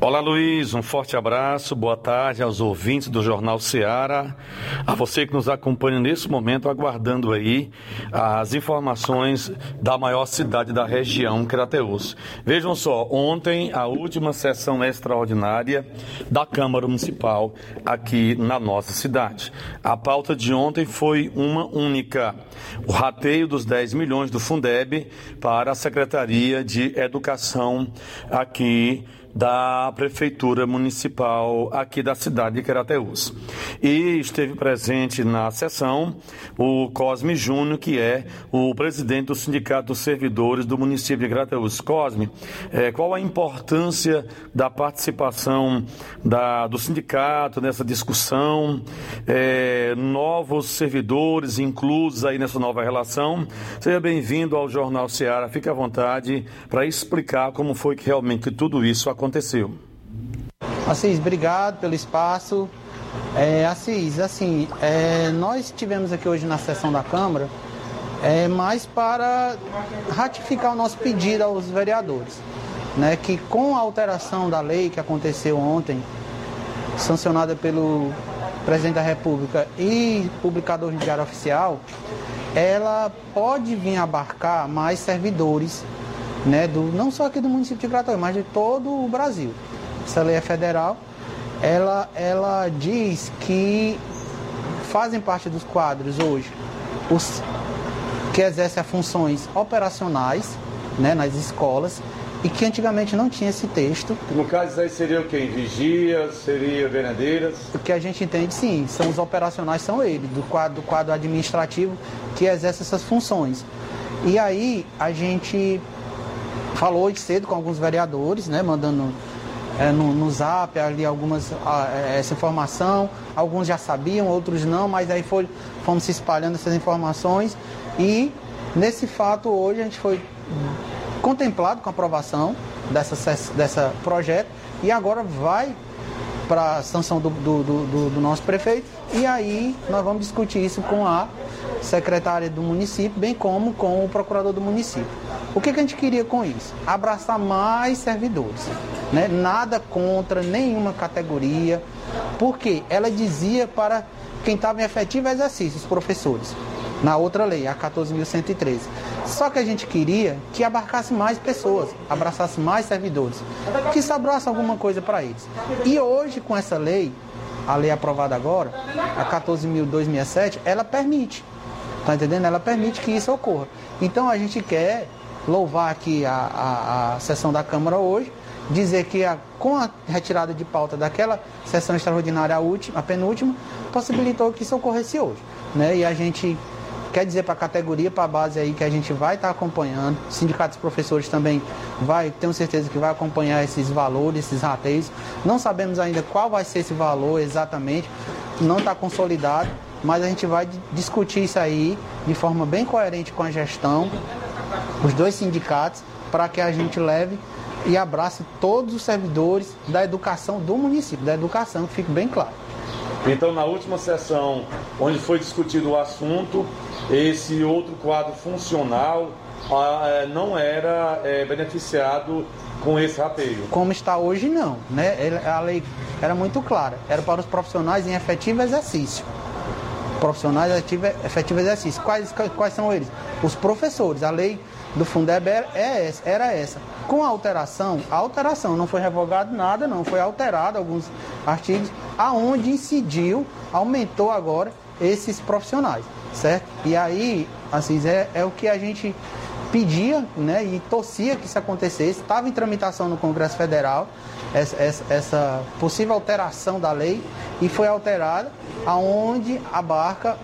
Olá Luiz, um forte abraço, boa tarde aos ouvintes do Jornal Seara, a você que nos acompanha nesse momento, aguardando aí as informações da maior cidade da região, Crateus. Vejam só, ontem a última sessão extraordinária da Câmara Municipal aqui na nossa cidade. A pauta de ontem foi uma única, o rateio dos 10 milhões do Fundeb para a Secretaria de Educação aqui da Prefeitura Municipal aqui da cidade de Crateús. E esteve presente na sessão o Cosme Júnior, que é o presidente do Sindicato dos Servidores do município de Crateús. Cosme, eh, qual a importância da participação da, do sindicato nessa discussão? Eh, novos servidores inclusos aí nessa nova relação? Seja bem-vindo ao Jornal Ceará. Fique à vontade para explicar como foi que realmente tudo isso aconteceu. Assis, obrigado pelo espaço. É, Assis, assim, é, nós tivemos aqui hoje na sessão da Câmara é, mais para ratificar o nosso pedido aos vereadores, né, que com a alteração da lei que aconteceu ontem, sancionada pelo presidente da República e publicador no Diário Oficial, ela pode vir abarcar mais servidores, né, do, não só aqui do município de Crateús, mas de todo o Brasil. Essa lei é federal ela, ela diz que fazem parte dos quadros hoje os que exercem funções operacionais né, nas escolas e que antigamente não tinha esse texto. No caso, aí seria o quê? Vigias, seria venadeiras? O que a gente entende, sim, são os operacionais, são eles, do quadro, do quadro administrativo que exerce essas funções. E aí a gente falou hoje cedo com alguns vereadores, né, mandando é, no, no zap ali algumas é, essa informação. Alguns já sabiam, outros não, mas aí foi, fomos se espalhando essas informações e nesse fato hoje a gente foi contemplado com a aprovação dessa, dessa projeto e agora vai para a sanção do, do, do, do, nosso prefeito e aí nós vamos discutir isso com a secretária do município, bem como com o procurador do município. O que, que a gente queria com isso? Abraçar mais servidores. Né? Nada contra nenhuma categoria, porque ela dizia para quem estava em efetivo exercício, os professores, na outra lei, a 14.113. Só que a gente queria que abarcasse mais pessoas, abraçasse mais servidores, que sobrasse alguma coisa para eles. E hoje, com essa lei, a lei aprovada agora, a 14.267, ela permite, tá entendendo? Ela permite que isso ocorra. Então a gente quer louvar aqui a, a, a sessão da Câmara hoje, dizer que a, com a retirada de pauta daquela sessão extraordinária, a, última, a penúltima, possibilitou que isso ocorresse hoje. Né? E a gente quer dizer para a categoria, para a base aí, que a gente vai estar tá acompanhando. O sindicato dos professores também vai, tenho certeza que vai acompanhar esses valores, esses rateios. Não sabemos ainda qual vai ser esse valor exatamente, não está consolidado, mas a gente vai discutir isso aí de forma bem coerente com a gestão, os dois sindicatos, para que a gente leve e abrace todos os servidores da educação do município, da educação, que fique bem claro. Então, na última sessão, onde foi discutido o assunto, esse outro quadro funcional ah, é, não era é, beneficiado com esse rateio. Como está hoje, não. Né? A lei era muito clara. Era para os profissionais em efetivo exercício profissionais efetivo exercício. Quais, quais são eles? Os professores. A lei do Fundeb é essa, era essa. Com a alteração, a alteração não foi revogado nada, não, foi alterado alguns artigos, aonde incidiu, aumentou agora esses profissionais, certo? E aí, assim, é, é o que a gente pedia né, e torcia que isso acontecesse. Estava em tramitação no Congresso Federal essa, essa, essa, possível alteração da lei e foi alterada, aonde abarca,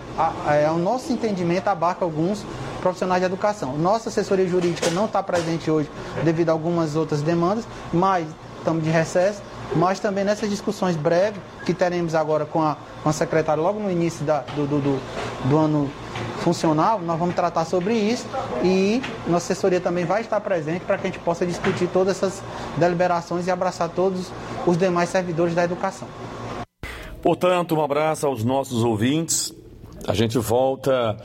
é, o nosso entendimento abarca alguns profissionais de educação. Nossa assessoria jurídica não está presente hoje devido a algumas outras demandas, mas estamos de recesso. Mas também nessas discussões breves que teremos agora com a, com a secretária logo no início da, do, do, do, do ano funcional, nós vamos tratar sobre isso e nossa assessoria também vai estar presente para que a gente possa discutir todas essas deliberações e abraçar todos os demais servidores da educação. Portanto, um abraço aos nossos ouvintes. A gente volta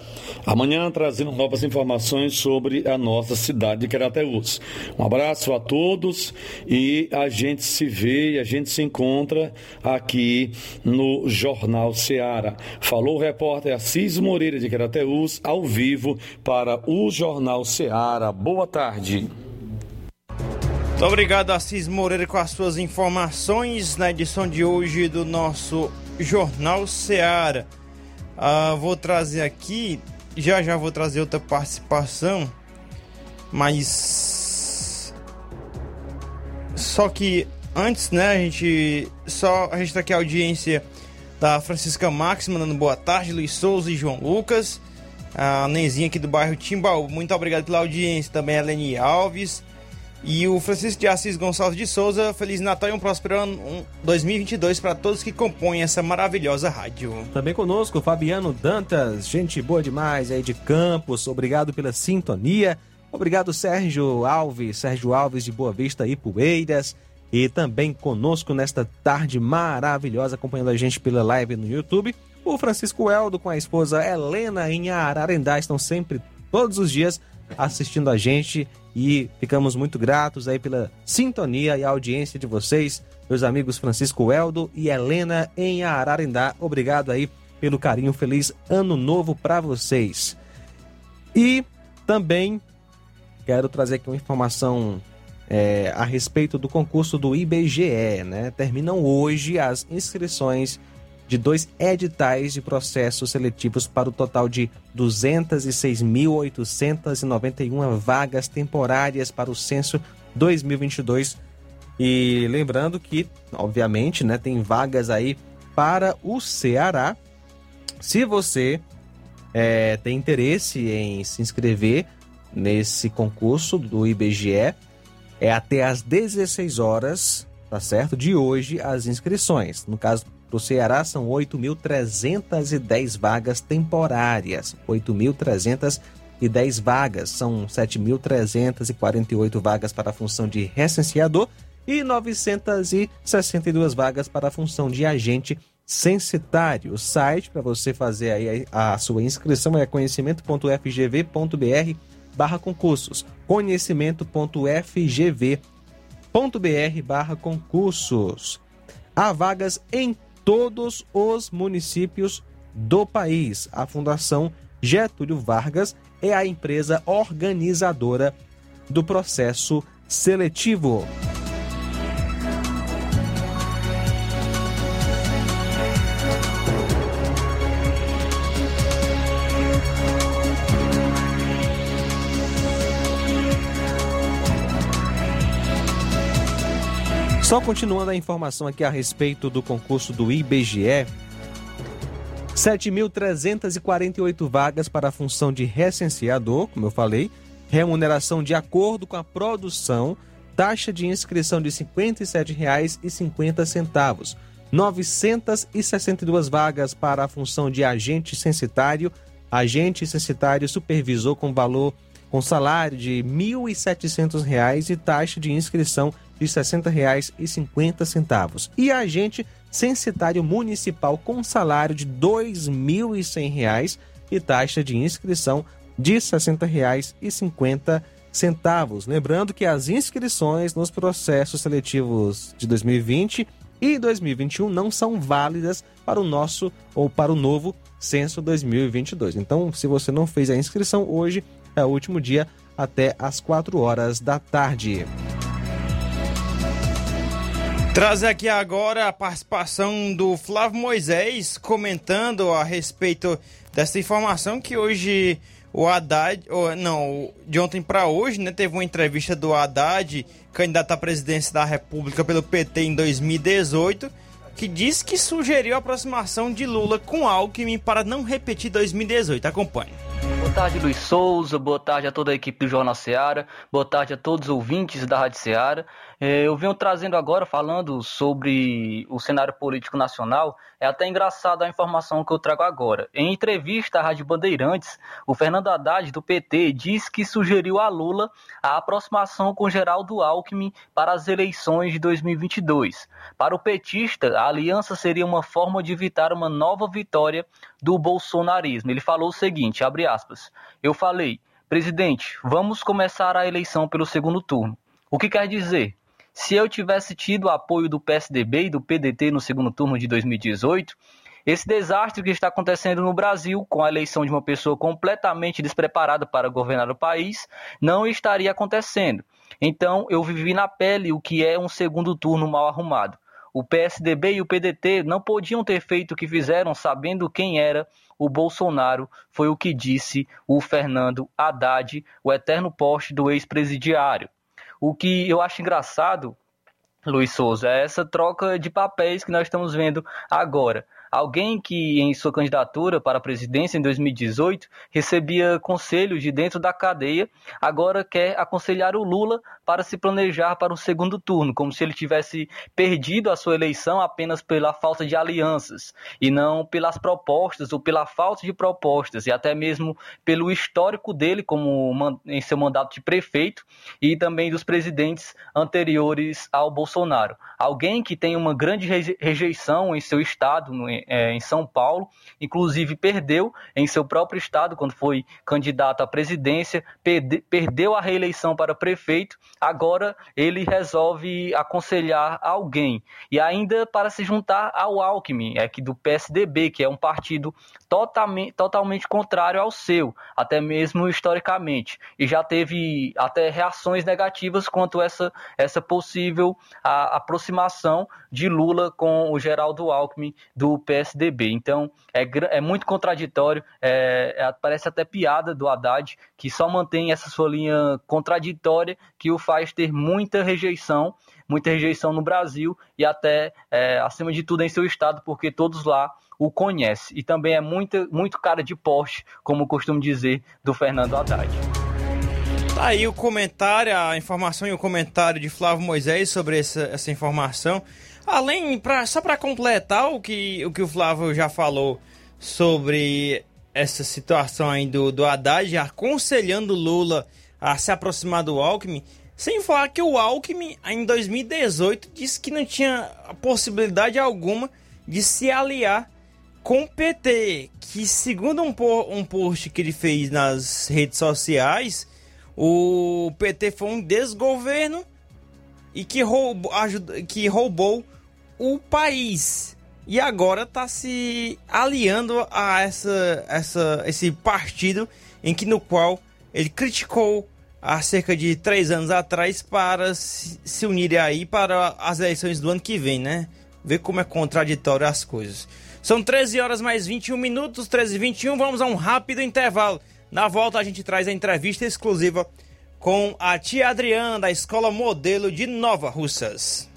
amanhã trazendo novas informações sobre a nossa cidade de Carateús. Um abraço a todos e a gente se vê e a gente se encontra aqui no Jornal Seara. Falou o repórter Assis Moreira de Carateús, ao vivo para o Jornal Seara. Boa tarde. Muito obrigado, Assis Moreira, com as suas informações na edição de hoje do nosso Jornal Seara. Uh, vou trazer aqui, já já vou trazer outra participação, mas só que antes, né, a gente só a gente tá aqui a audiência da Francisca Max mandando boa tarde, Luiz Souza e João Lucas, a Nenzinha aqui do bairro Timbaú, muito obrigado pela audiência, também a Leni Alves, e o Francisco de Assis Gonçalves de Souza, Feliz Natal e um próspero ano 2022 para todos que compõem essa maravilhosa rádio. Também conosco, Fabiano Dantas, gente boa demais aí de Campos, obrigado pela sintonia. Obrigado, Sérgio Alves, Sérgio Alves de Boa Vista e Poeiras. e também conosco nesta tarde maravilhosa, acompanhando a gente pela live no YouTube. O Francisco Eldo com a esposa Helena em Ararendá estão sempre, todos os dias, assistindo a gente e ficamos muito gratos aí pela sintonia e audiência de vocês, meus amigos Francisco Eldo e Helena em Ararendá. Obrigado aí pelo carinho. Feliz ano novo para vocês. E também quero trazer aqui uma informação é, a respeito do concurso do IBGE, né? Terminam hoje as inscrições de dois editais de processos seletivos para o total de 206.891 vagas temporárias para o censo 2022. E lembrando que, obviamente, né, tem vagas aí para o Ceará. Se você é, tem interesse em se inscrever nesse concurso do IBGE, é até às 16 horas, tá certo? De hoje as inscrições. No caso do Ceará são 8.310 vagas temporárias. 8.310 vagas, são 7.348 vagas para a função de recenseador e 962 vagas para a função de agente censitário. O site para você fazer aí a sua inscrição é conhecimento.fgv.br barra concursos. conhecimento.fgv.br barra concursos. Há vagas em todos os municípios do país. A Fundação Getúlio Vargas é a empresa organizadora do processo seletivo. Só continuando a informação aqui a respeito do concurso do IBGE, 7.348 vagas para a função de recenseador, como eu falei, remuneração de acordo com a produção, taxa de inscrição de R$ 57,50, 962 vagas para a função de agente censitário, agente censitário supervisor com valor com salário de R$ 1.700 e taxa de inscrição de R$ 60,50. E agente censitário municipal com salário de R$ 2.100 e taxa de inscrição de R$ 60,50. Lembrando que as inscrições nos processos seletivos de 2020 e 2021 não são válidas para o nosso ou para o novo censo 2022. Então, se você não fez a inscrição hoje, é o último dia até às 4 horas da tarde. Trazer aqui agora a participação do Flávio Moisés comentando a respeito dessa informação que hoje o Haddad, ou, não, de ontem para hoje, né, teve uma entrevista do Haddad, candidato à presidência da República pelo PT em 2018, que disse que sugeriu a aproximação de Lula com Alckmin para não repetir 2018. Acompanhe. Boa tarde, Luiz Souza. Boa tarde a toda a equipe do Jornal Seara. Boa tarde a todos os ouvintes da Rádio Seara. É, eu venho trazendo agora, falando sobre o cenário político nacional, é até engraçado a informação que eu trago agora. Em entrevista à Rádio Bandeirantes, o Fernando Haddad, do PT, diz que sugeriu a Lula a aproximação com Geraldo Alckmin para as eleições de 2022. Para o petista, a aliança seria uma forma de evitar uma nova vitória do bolsonarismo. Ele falou o seguinte, abre aspas, eu falei, presidente, vamos começar a eleição pelo segundo turno. O que quer dizer? Se eu tivesse tido o apoio do PSDB e do PDT no segundo turno de 2018, esse desastre que está acontecendo no Brasil, com a eleição de uma pessoa completamente despreparada para governar o país, não estaria acontecendo. Então, eu vivi na pele o que é um segundo turno mal arrumado. O PSDB e o PDT não podiam ter feito o que fizeram sabendo quem era o Bolsonaro, foi o que disse o Fernando Haddad, o eterno poste do ex-presidiário. O que eu acho engraçado, Luiz Souza, é essa troca de papéis que nós estamos vendo agora. Alguém que, em sua candidatura para a presidência em 2018, recebia conselhos de dentro da cadeia, agora quer aconselhar o Lula para se planejar para o segundo turno, como se ele tivesse perdido a sua eleição apenas pela falta de alianças e não pelas propostas ou pela falta de propostas e até mesmo pelo histórico dele como em seu mandato de prefeito e também dos presidentes anteriores ao Bolsonaro. Alguém que tem uma grande rejeição em seu estado, é, em São Paulo, inclusive perdeu em seu próprio estado quando foi candidato à presidência, perdeu a reeleição para prefeito agora ele resolve aconselhar alguém. E ainda para se juntar ao Alckmin, é que do PSDB, que é um partido totalmente, totalmente contrário ao seu, até mesmo historicamente. E já teve até reações negativas quanto a essa, essa possível a, aproximação de Lula com o Geraldo Alckmin do PSDB. Então é, é muito contraditório, é, é, parece até piada do Haddad, que só mantém essa sua linha contraditória que o faz ter muita rejeição, muita rejeição no Brasil e até, é, acima de tudo, em seu estado, porque todos lá o conhecem. E também é muito, muito cara de poste, como costumo dizer, do Fernando Haddad. Tá aí o comentário, a informação e o comentário de Flávio Moisés sobre essa, essa informação. Além, pra, só para completar o que, o que o Flávio já falou sobre essa situação aí do, do Haddad aconselhando Lula a se aproximar do Alckmin, sem falar que o Alckmin, em 2018, disse que não tinha possibilidade alguma de se aliar com o PT. Que, segundo um, um post que ele fez nas redes sociais, o PT foi um desgoverno e que roubou, ajuda, que roubou o país. E agora está se aliando a essa, essa, esse partido em que no qual ele criticou há cerca de três anos atrás para se unirem aí para as eleições do ano que vem, né? Ver como é contraditório as coisas. São 13 horas mais 21 minutos, 13 e 21, vamos a um rápido intervalo. Na volta a gente traz a entrevista exclusiva com a tia Adriana da Escola Modelo de Nova Russas.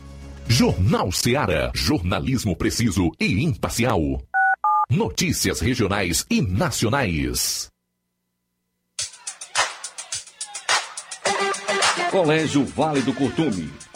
Jornal Seara, jornalismo preciso e imparcial. Notícias regionais e nacionais. Colégio Vale do Curtume.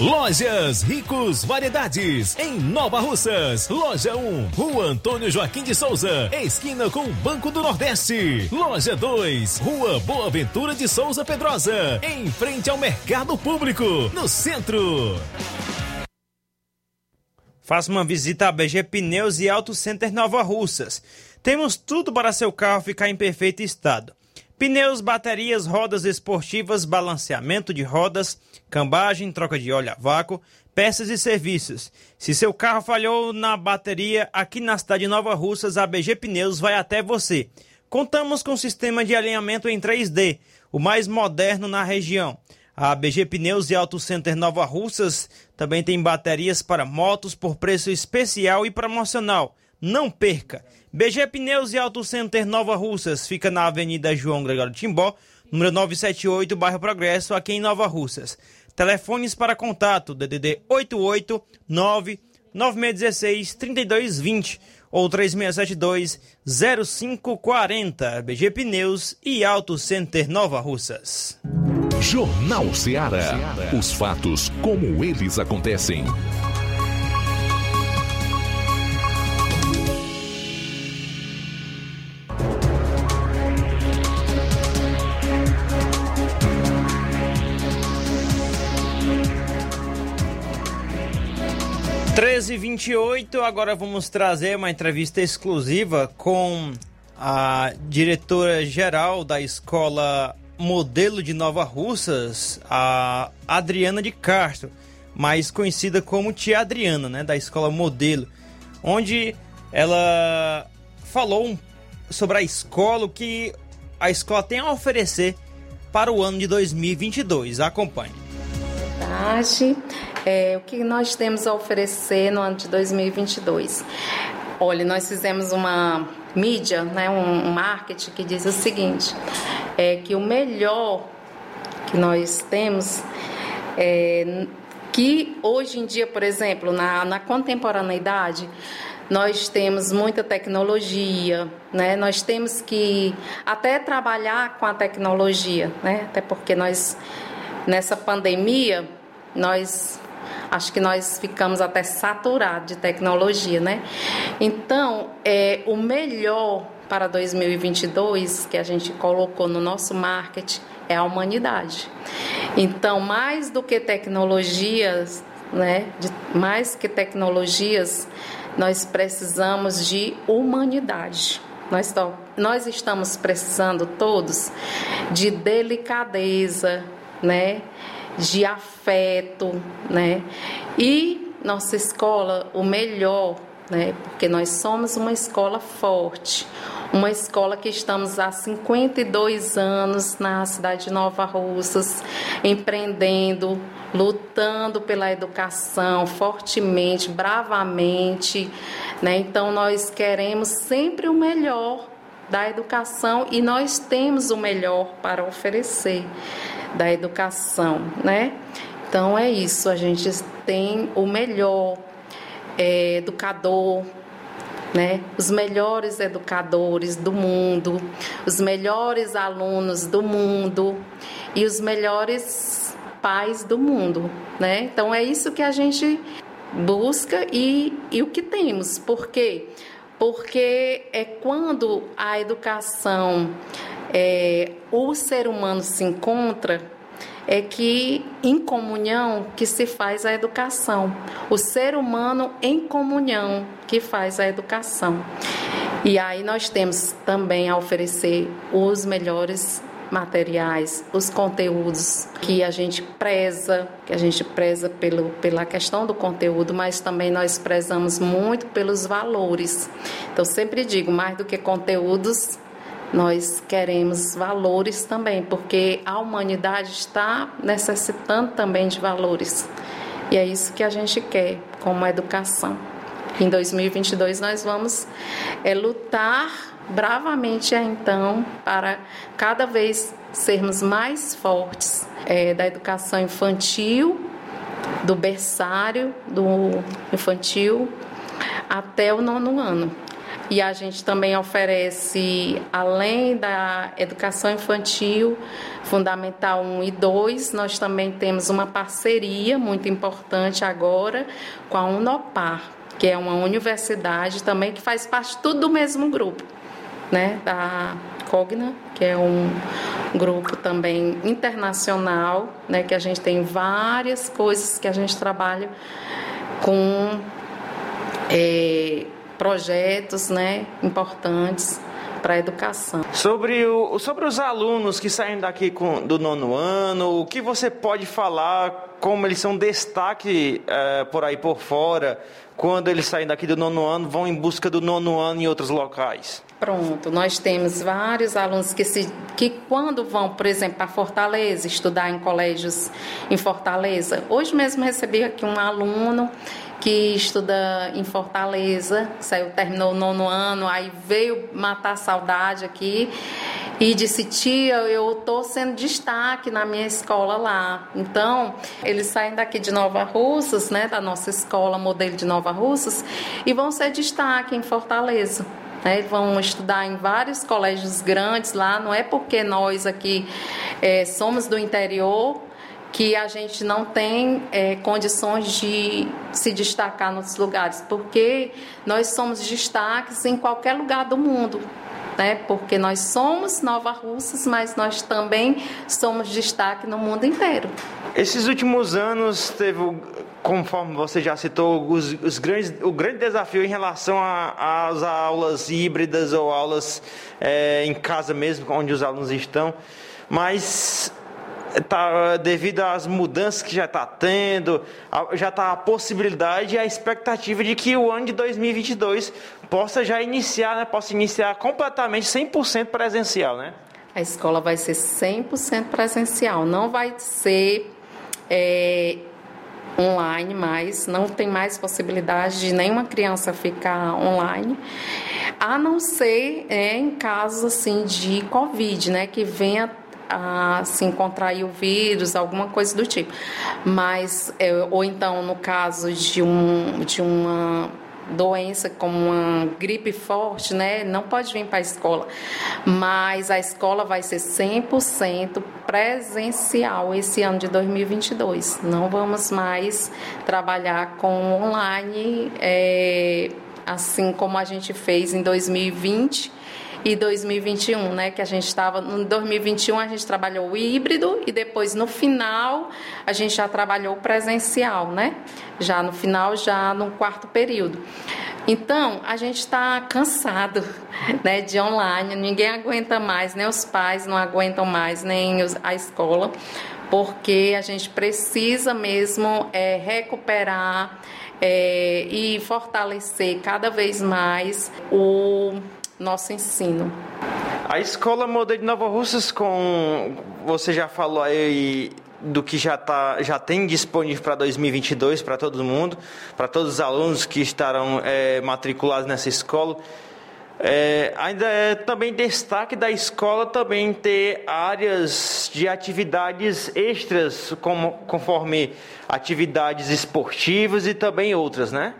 Lojas Ricos Variedades, em Nova Russas. Loja 1, Rua Antônio Joaquim de Souza, esquina com o Banco do Nordeste. Loja 2, Rua Boa Ventura de Souza Pedrosa, em frente ao Mercado Público, no centro. Faça uma visita a BG Pneus e Auto Center Nova Russas. Temos tudo para seu carro ficar em perfeito estado. Pneus, baterias, rodas esportivas, balanceamento de rodas, cambagem, troca de óleo a vácuo, peças e serviços. Se seu carro falhou na bateria, aqui na cidade de Nova Russas, a BG Pneus vai até você. Contamos com sistema de alinhamento em 3D, o mais moderno na região. A BG Pneus e Auto Center Nova Russas também tem baterias para motos por preço especial e promocional. Não perca! BG Pneus e Auto Center Nova Russas fica na Avenida João Gregório Timbó, número 978, bairro Progresso, aqui em Nova Russas. Telefones para contato: DDD 88 9 9616 3220 ou 3672 0540. BG Pneus e Auto Center Nova Russas. Jornal Ceará. Os fatos como eles acontecem. Treze vinte e oito. Agora vamos trazer uma entrevista exclusiva com a diretora geral da escola Modelo de Nova Russas, a Adriana de Castro, mais conhecida como Tia Adriana, né, da escola Modelo, onde ela falou sobre a escola, o que a escola tem a oferecer para o ano de 2022. Acompanhe. Tarde. É, o que nós temos a oferecer no ano de 2022? Olha, nós fizemos uma mídia, né, um, marketing que diz o seguinte, é que o melhor que nós temos é que hoje em dia, por exemplo, na, na contemporaneidade, nós temos muita tecnologia, né? Nós temos que até trabalhar com a tecnologia, né? Até porque nós nessa pandemia nós acho que nós ficamos até saturados de tecnologia, né? Então, é o melhor para 2022 que a gente colocou no nosso marketing é a humanidade. Então, mais do que tecnologias, né, de, mais que tecnologias, nós precisamos de humanidade. Nós, nós estamos precisando todos de delicadeza, né, de afeto, né, e nossa escola, o melhor né? Porque nós somos uma escola forte, uma escola que estamos há 52 anos na cidade de Nova Russas, empreendendo, lutando pela educação fortemente, bravamente, né? Então nós queremos sempre o melhor da educação e nós temos o melhor para oferecer da educação, né? Então é isso, a gente tem o melhor é, educador, né? Os melhores educadores do mundo, os melhores alunos do mundo e os melhores pais do mundo, né? Então é isso que a gente busca e, e o que temos. Por quê? Porque é quando a educação, é, o ser humano se encontra, é que em comunhão que se faz a educação. O ser humano em comunhão que faz a educação. E aí nós temos também a oferecer os melhores materiais, os conteúdos que a gente preza, que a gente preza pelo, pela questão do conteúdo, mas também nós prezamos muito pelos valores. Então sempre digo, mais do que conteúdos, nós queremos valores também, porque a humanidade está necessitando também de valores. E é isso que a gente quer como educação. Em 2022 nós vamos é, lutar bravamente então para cada vez sermos mais fortes é, da educação infantil, do berçário, do infantil até o nono ano. E a gente também oferece, além da educação infantil, Fundamental 1 e 2, nós também temos uma parceria muito importante agora com a Unopar, que é uma universidade também que faz parte tudo do mesmo grupo, né? Da Cogna, que é um grupo também internacional, né? Que a gente tem várias coisas que a gente trabalha com. É, projetos né, importantes para a educação. Sobre, o, sobre os alunos que saem daqui com, do nono ano, o que você pode falar, como eles são destaque é, por aí por fora, quando eles saem daqui do nono ano, vão em busca do nono ano em outros locais? Pronto, nós temos vários alunos que, se, que quando vão, por exemplo, para Fortaleza, estudar em colégios em Fortaleza. Hoje mesmo recebi aqui um aluno que estuda em Fortaleza, saiu, terminou o nono ano, aí veio matar a saudade aqui e disse: Tia, eu estou sendo destaque na minha escola lá. Então, eles saem daqui de Nova Russas, né, da nossa escola modelo de Nova Russas, e vão ser destaque em Fortaleza. Né, vão estudar em vários colégios grandes lá, não é porque nós aqui é, somos do interior que a gente não tem é, condições de se destacar nos lugares, porque nós somos destaques em qualquer lugar do mundo. Né? Porque nós somos Nova Russas, mas nós também somos destaque no mundo inteiro. Esses últimos anos teve, conforme você já citou, os, os grandes, o grande desafio em relação às aulas híbridas ou aulas é, em casa mesmo, onde os alunos estão. Mas tá, devido às mudanças que já está tendo, já está a possibilidade e a expectativa de que o ano de 2022 possa já iniciar, né, possa iniciar completamente 100% presencial, né? A escola vai ser 100% presencial, não vai ser é, online mais, não tem mais possibilidade de nenhuma criança ficar online, a não ser é, em casos assim de Covid, né, que venha a assim, contrair o vírus, alguma coisa do tipo. Mas, é, ou então no caso de, um, de uma doença como uma gripe forte, né, não pode vir para a escola. Mas a escola vai ser 100% presencial esse ano de 2022. Não vamos mais trabalhar com online, é, assim como a gente fez em 2020 e 2021, né? Que a gente estava no 2021 a gente trabalhou o híbrido e depois no final a gente já trabalhou presencial, né? Já no final, já no quarto período. Então a gente está cansado, né? De online, ninguém aguenta mais, nem os pais não aguentam mais, nem a escola, porque a gente precisa mesmo é, recuperar é, e fortalecer cada vez mais o nosso ensino. A escola modelo de Nova Russas, com você já falou aí do que já, tá, já tem disponível para 2022 para todo mundo, para todos os alunos que estarão é, matriculados nessa escola. É, ainda é também destaque da escola também ter áreas de atividades extras, como, conforme atividades esportivas e também outras, né?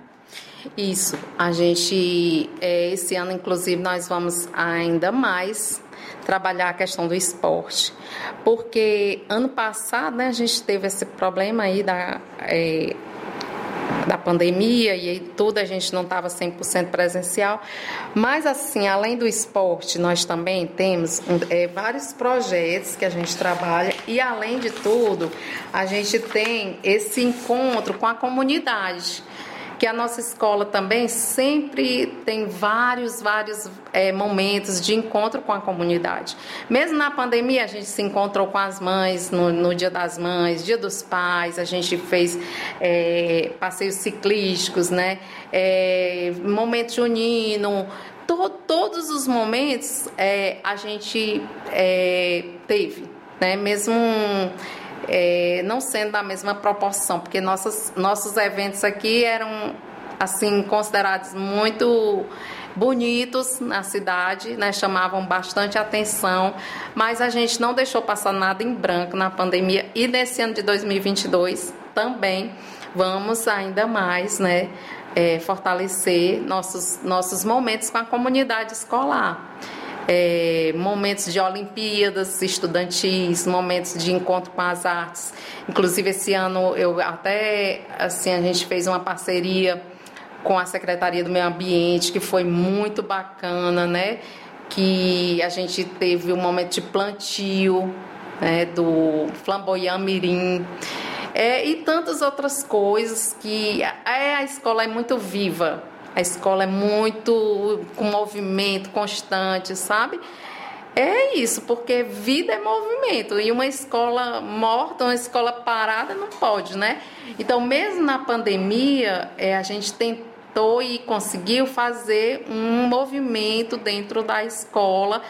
Isso. A gente, é, esse ano, inclusive, nós vamos ainda mais trabalhar a questão do esporte. Porque ano passado, né, a gente teve esse problema aí da. É, da pandemia e tudo, a gente não estava 100% presencial. Mas, assim, além do esporte, nós também temos é, vários projetos que a gente trabalha e, além de tudo, a gente tem esse encontro com a comunidade que a nossa escola também sempre tem vários, vários é, momentos de encontro com a comunidade. Mesmo na pandemia, a gente se encontrou com as mães no, no Dia das Mães, Dia dos Pais, a gente fez é, passeios ciclísticos, né? É, momento junino, to, todos os momentos a gente teve, né? Mesmo é, não sendo da mesma proporção, porque nossas, nossos eventos aqui eram assim considerados muito bonitos na cidade, né, chamavam bastante atenção, mas a gente não deixou passar nada em branco na pandemia. E nesse ano de 2022 também vamos ainda mais, né, é, fortalecer nossos nossos momentos com a comunidade escolar é, momentos de Olimpíadas estudantis, momentos de encontro com as artes. Inclusive esse ano eu até assim a gente fez uma parceria com a Secretaria do Meio Ambiente que foi muito bacana, né? Que a gente teve um momento de plantio né, do Flamboyant Mirim. É, e tantas outras coisas que é, a escola é muito viva, a escola é muito com movimento constante, sabe? É isso, porque vida é movimento e uma escola morta, uma escola parada não pode, né? Então, mesmo na pandemia, é, a gente tentou e conseguiu fazer um movimento dentro da escola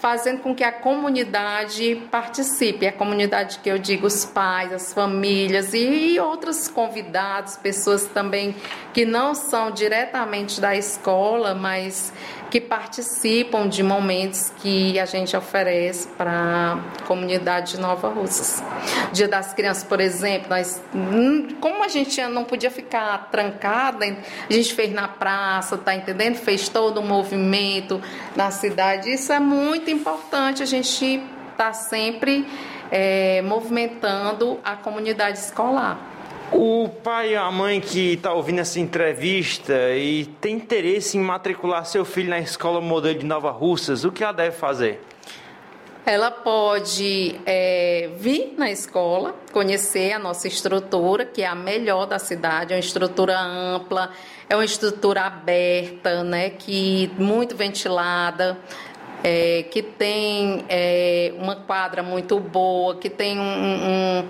fazendo com que a comunidade participe. A comunidade que eu digo, os pais, as famílias e outros convidados, pessoas também que não são diretamente da escola, mas que participam de momentos que a gente oferece para a comunidade de Nova Russas. Dia das Crianças, por exemplo, nós, hum, como a gente não podia ficar trancada, a gente fez na praça, tá entendendo? Fez todo um movimento na cidade. Isso é muito importante, a gente está sempre é, movimentando a comunidade escolar. O pai ou a mãe que está ouvindo essa entrevista e tem interesse em matricular seu filho na escola modelo de Nova Russas, o que ela deve fazer? Ela pode é, vir na escola, conhecer a nossa estrutura, que é a melhor da cidade, é uma estrutura ampla, é uma estrutura aberta, né, que muito ventilada, é, que tem é, uma quadra muito boa, que tem um, um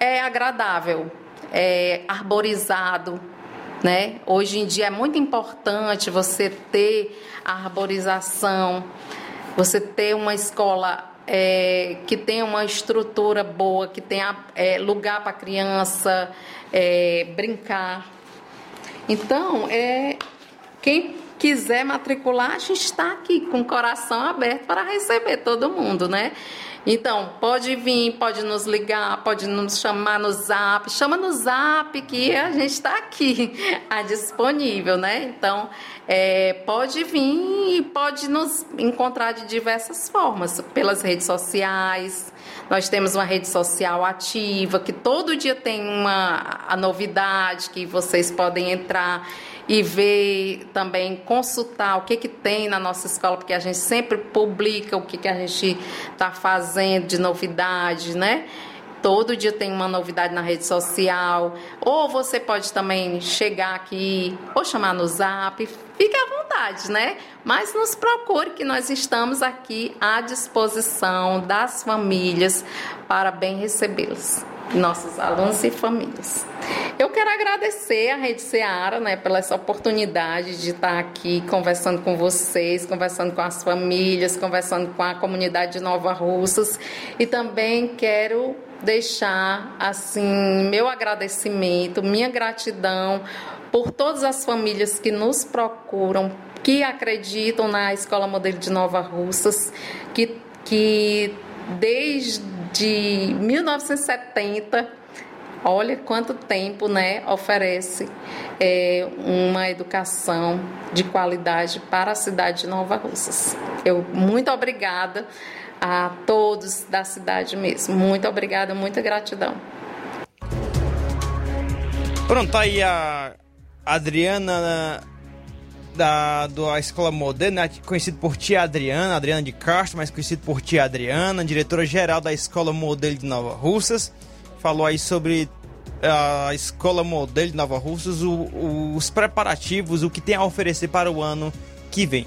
é agradável é, arborizado. Né? Hoje em dia é muito importante você ter a arborização você ter uma escola é, que tenha uma estrutura boa, que tenha é, lugar para a criança é, brincar. Então, é, quem quiser matricular, a gente está aqui com o coração aberto para receber todo mundo, né? Então, pode vir, pode nos ligar, pode nos chamar no zap, chama no zap que a gente está aqui, a disponível, né? Então, é, pode vir e pode nos encontrar de diversas formas, pelas redes sociais. Nós temos uma rede social ativa que todo dia tem uma a novidade que vocês podem entrar e ver também, consultar o que, que tem na nossa escola, porque a gente sempre publica o que, que a gente está fazendo de novidade, né? Todo dia tem uma novidade na rede social. Ou você pode também chegar aqui ou chamar no zap. Fique à vontade, né? Mas nos procure que nós estamos aqui à disposição das famílias para bem recebê-los nossos alunos e famílias. Eu quero agradecer a Rede Seara né, pela essa oportunidade de estar aqui conversando com vocês, conversando com as famílias, conversando com a comunidade de Nova Russas e também quero deixar assim meu agradecimento, minha gratidão por todas as famílias que nos procuram, que acreditam na Escola Modelo de Nova Russas, que, que desde de 1970. Olha quanto tempo né, oferece é, uma educação de qualidade para a cidade de Nova Russas. Eu muito obrigada a todos da cidade mesmo. Muito obrigada, muita gratidão. Pronto, tá aí a Adriana da, da Escola Moderna, conhecido por Tia Adriana, Adriana de Castro, mais conhecido por Tia Adriana, diretora-geral da Escola Modelo de Nova Russas. Falou aí sobre a Escola Modelo de Nova Russas, o, o, os preparativos, o que tem a oferecer para o ano que vem.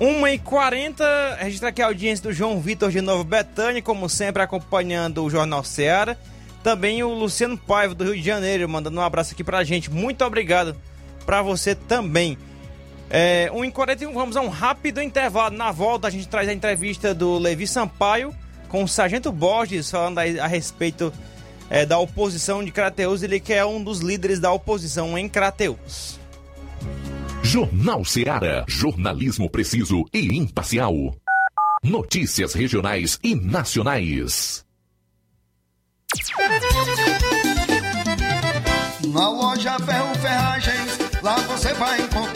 1h40, registrar aqui a audiência do João Vitor de Nova Betânia, como sempre, acompanhando o Jornal Seara. Também o Luciano Paiva, do Rio de Janeiro, mandando um abraço aqui pra gente. Muito obrigado para você também. É, 1h41, vamos a um rápido intervalo. Na volta, a gente traz a entrevista do Levi Sampaio com o Sargento Borges, falando a, a respeito é, da oposição de Crateus. Ele que é um dos líderes da oposição em Crateus. Jornal Seara. Jornalismo preciso e imparcial. Notícias regionais e nacionais. Na loja Ferro Ferragens, lá você vai encontrar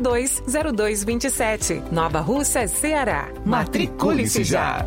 3672 3222-0227. Nova Russa, Ceará. Matricule-se já.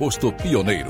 posto Pioneiro.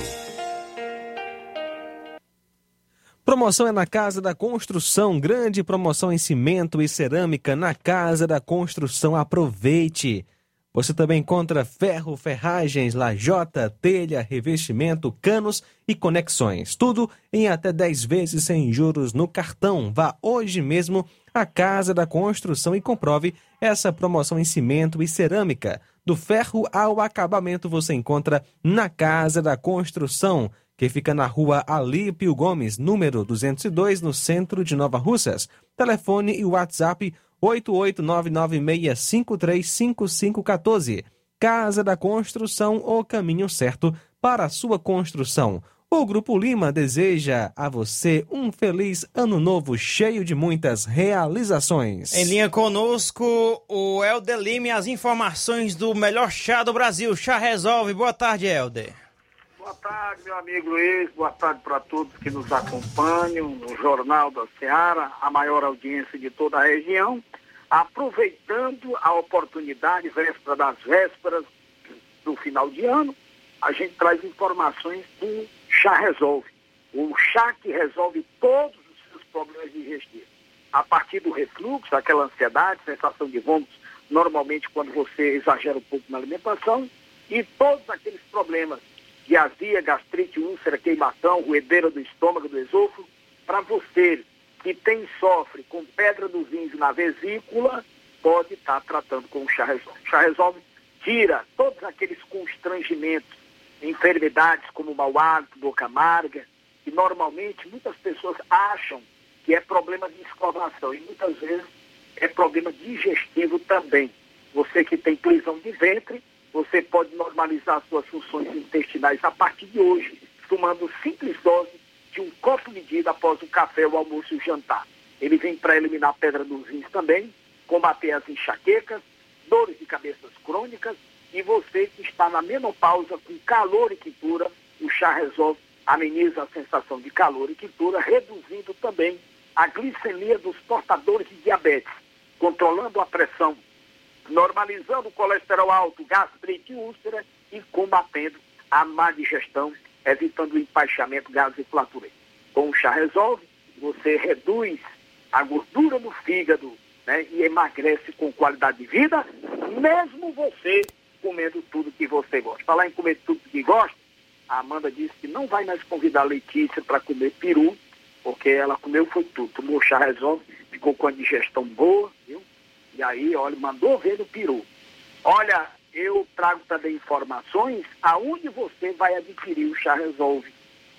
Promoção é na Casa da Construção, grande promoção em cimento e cerâmica na Casa da Construção. Aproveite! Você também encontra ferro, ferragens, lajota, telha, revestimento, canos e conexões. Tudo em até 10 vezes sem juros no cartão. Vá hoje mesmo à Casa da Construção e comprove essa promoção em cimento e cerâmica. Do ferro ao acabamento você encontra na Casa da Construção, que fica na rua Alípio Gomes, número 202, no centro de Nova Russas. Telefone e WhatsApp 88996535514. Casa da Construção, o caminho certo para a sua construção. O Grupo Lima deseja a você um feliz ano novo cheio de muitas realizações. Em linha conosco, o Helder Lima e as informações do melhor chá do Brasil. Chá Resolve. Boa tarde, Helder. Boa tarde, meu amigo Luiz. Boa tarde para todos que nos acompanham no Jornal da Seara, a maior audiência de toda a região. Aproveitando a oportunidade, véspera das vésperas do final de ano, a gente traz informações do Chá Resolve. O chá que resolve todos os seus problemas digestivos. A partir do refluxo, aquela ansiedade, sensação de vômitos, normalmente quando você exagera um pouco na alimentação, e todos aqueles problemas de azia, gastrite, úlcera, queimação, ruedeira do estômago, do esôfago, para você que tem sofre com pedra dos rins na vesícula, pode estar tá tratando com o chá resolve. O chá resolve tira todos aqueles constrangimentos enfermidades como mau hálito, boca amarga, que normalmente muitas pessoas acham que é problema de escovação e muitas vezes é problema digestivo também. Você que tem prisão de ventre, você pode normalizar suas funções intestinais a partir de hoje, tomando simples dose de um copo medido após o café, o almoço e o jantar. Ele vem para eliminar a pedra dos rins também, combater as enxaquecas, dores de cabeças crônicas e você que está na menopausa com calor e quintura, o chá resolve, ameniza a sensação de calor e quintura, reduzindo também a glicemia dos portadores de diabetes, controlando a pressão, normalizando o colesterol alto, gastrite e úlcera e combatendo a má digestão, evitando o empaixamento, gases e flatulência. Com o chá resolve, você reduz a gordura no fígado né, e emagrece com qualidade de vida, mesmo você comendo tudo que você gosta. Falar em comer tudo que gosta, a Amanda disse que não vai mais convidar a Letícia para comer peru, porque ela comeu foi tudo. Tomou chá resolve, ficou com a digestão boa, viu? E aí, olha, mandou ver no peru. Olha, eu trago também informações aonde você vai adquirir o chá resolve.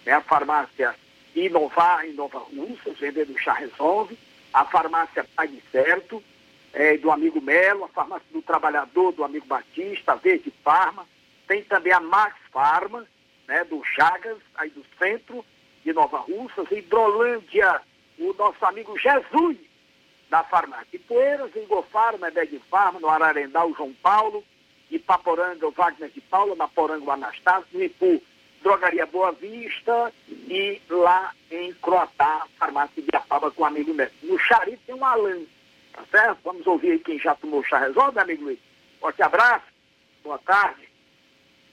É a farmácia Inovar, Inova Russas, vendendo chá resolve, a farmácia Pague Certo, é, do amigo Melo, a farmácia do trabalhador do amigo Batista, a Verde Farma, tem também a Max Farma, né, do Chagas, aí do centro, de Nova Russas, Hidrolândia, o nosso amigo Jesus, da farmácia. Ipueiras, em Gofarma, Medeg Farma, no Ararendá, o João Paulo, Ipaporanga, o Wagner de Paula, na Poranga, o Anastácio, no Ipu, Drogaria Boa Vista e lá em Croatá, farmácia de Apaba com o amigo Neto. No Xari tem um Alan, tá certo? Vamos ouvir aí quem já tomou chá resolve, amigo Luiz. Forte abraço, boa tarde.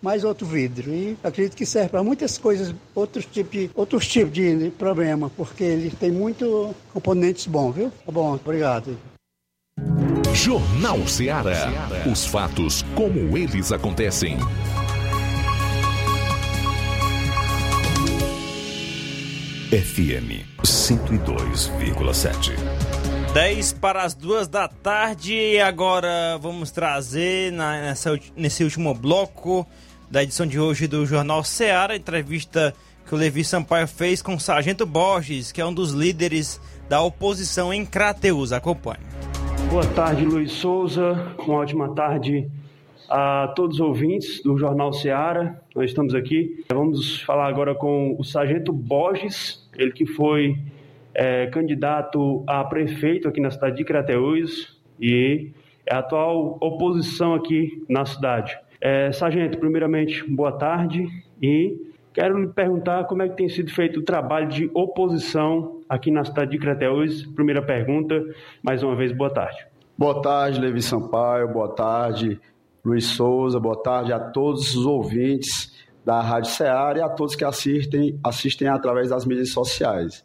mais outro vidro. E acredito que serve para muitas coisas, outros tipos de, outros tipos de problema, porque ele tem muito componentes bons, viu? Tá bom, obrigado. Jornal Ceará. Os fatos como eles acontecem. FM 102,7. 10 para as duas da tarde e agora vamos trazer na, nessa, nesse último bloco da edição de hoje do Jornal Ceará, entrevista que o Levi Sampaio fez com o Sargento Borges, que é um dos líderes da oposição em Crateus. Acompanhe. Boa tarde, Luiz Souza. Uma ótima tarde a todos os ouvintes do Jornal Ceará. Nós estamos aqui. Vamos falar agora com o Sargento Borges, ele que foi é, candidato a prefeito aqui na cidade de Crateús e é a atual oposição aqui na cidade. É, sargento, primeiramente, boa tarde e quero lhe perguntar como é que tem sido feito o trabalho de oposição aqui na cidade de Crateús. Primeira pergunta, mais uma vez, boa tarde. Boa tarde, Levi Sampaio, boa tarde, Luiz Souza, boa tarde a todos os ouvintes da Rádio Ceará e a todos que assistem, assistem através das mídias sociais.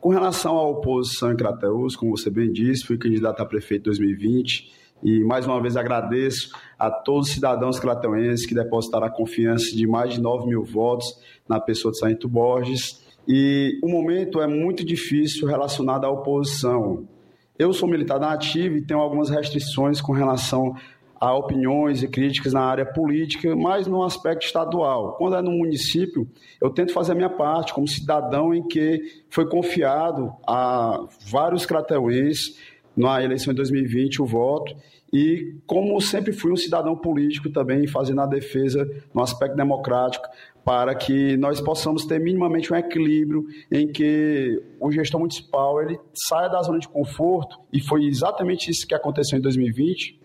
Com relação à oposição em Crateús, como você bem disse, fui candidato a prefeito em 2020 e mais uma vez agradeço a todos os cidadãos crateuenses que depositaram a confiança de mais de 9 mil votos na pessoa de Sargento Borges. E o momento é muito difícil relacionado à oposição. Eu sou militar da ativa e tenho algumas restrições com relação a opiniões e críticas na área política, mas no aspecto estadual. Quando é no município, eu tento fazer a minha parte como cidadão em que foi confiado a vários crateuenses na eleição de 2020 o voto e como sempre fui um cidadão político também fazendo a defesa no aspecto democrático para que nós possamos ter minimamente um equilíbrio em que o gestor municipal ele saia da zona de conforto e foi exatamente isso que aconteceu em 2020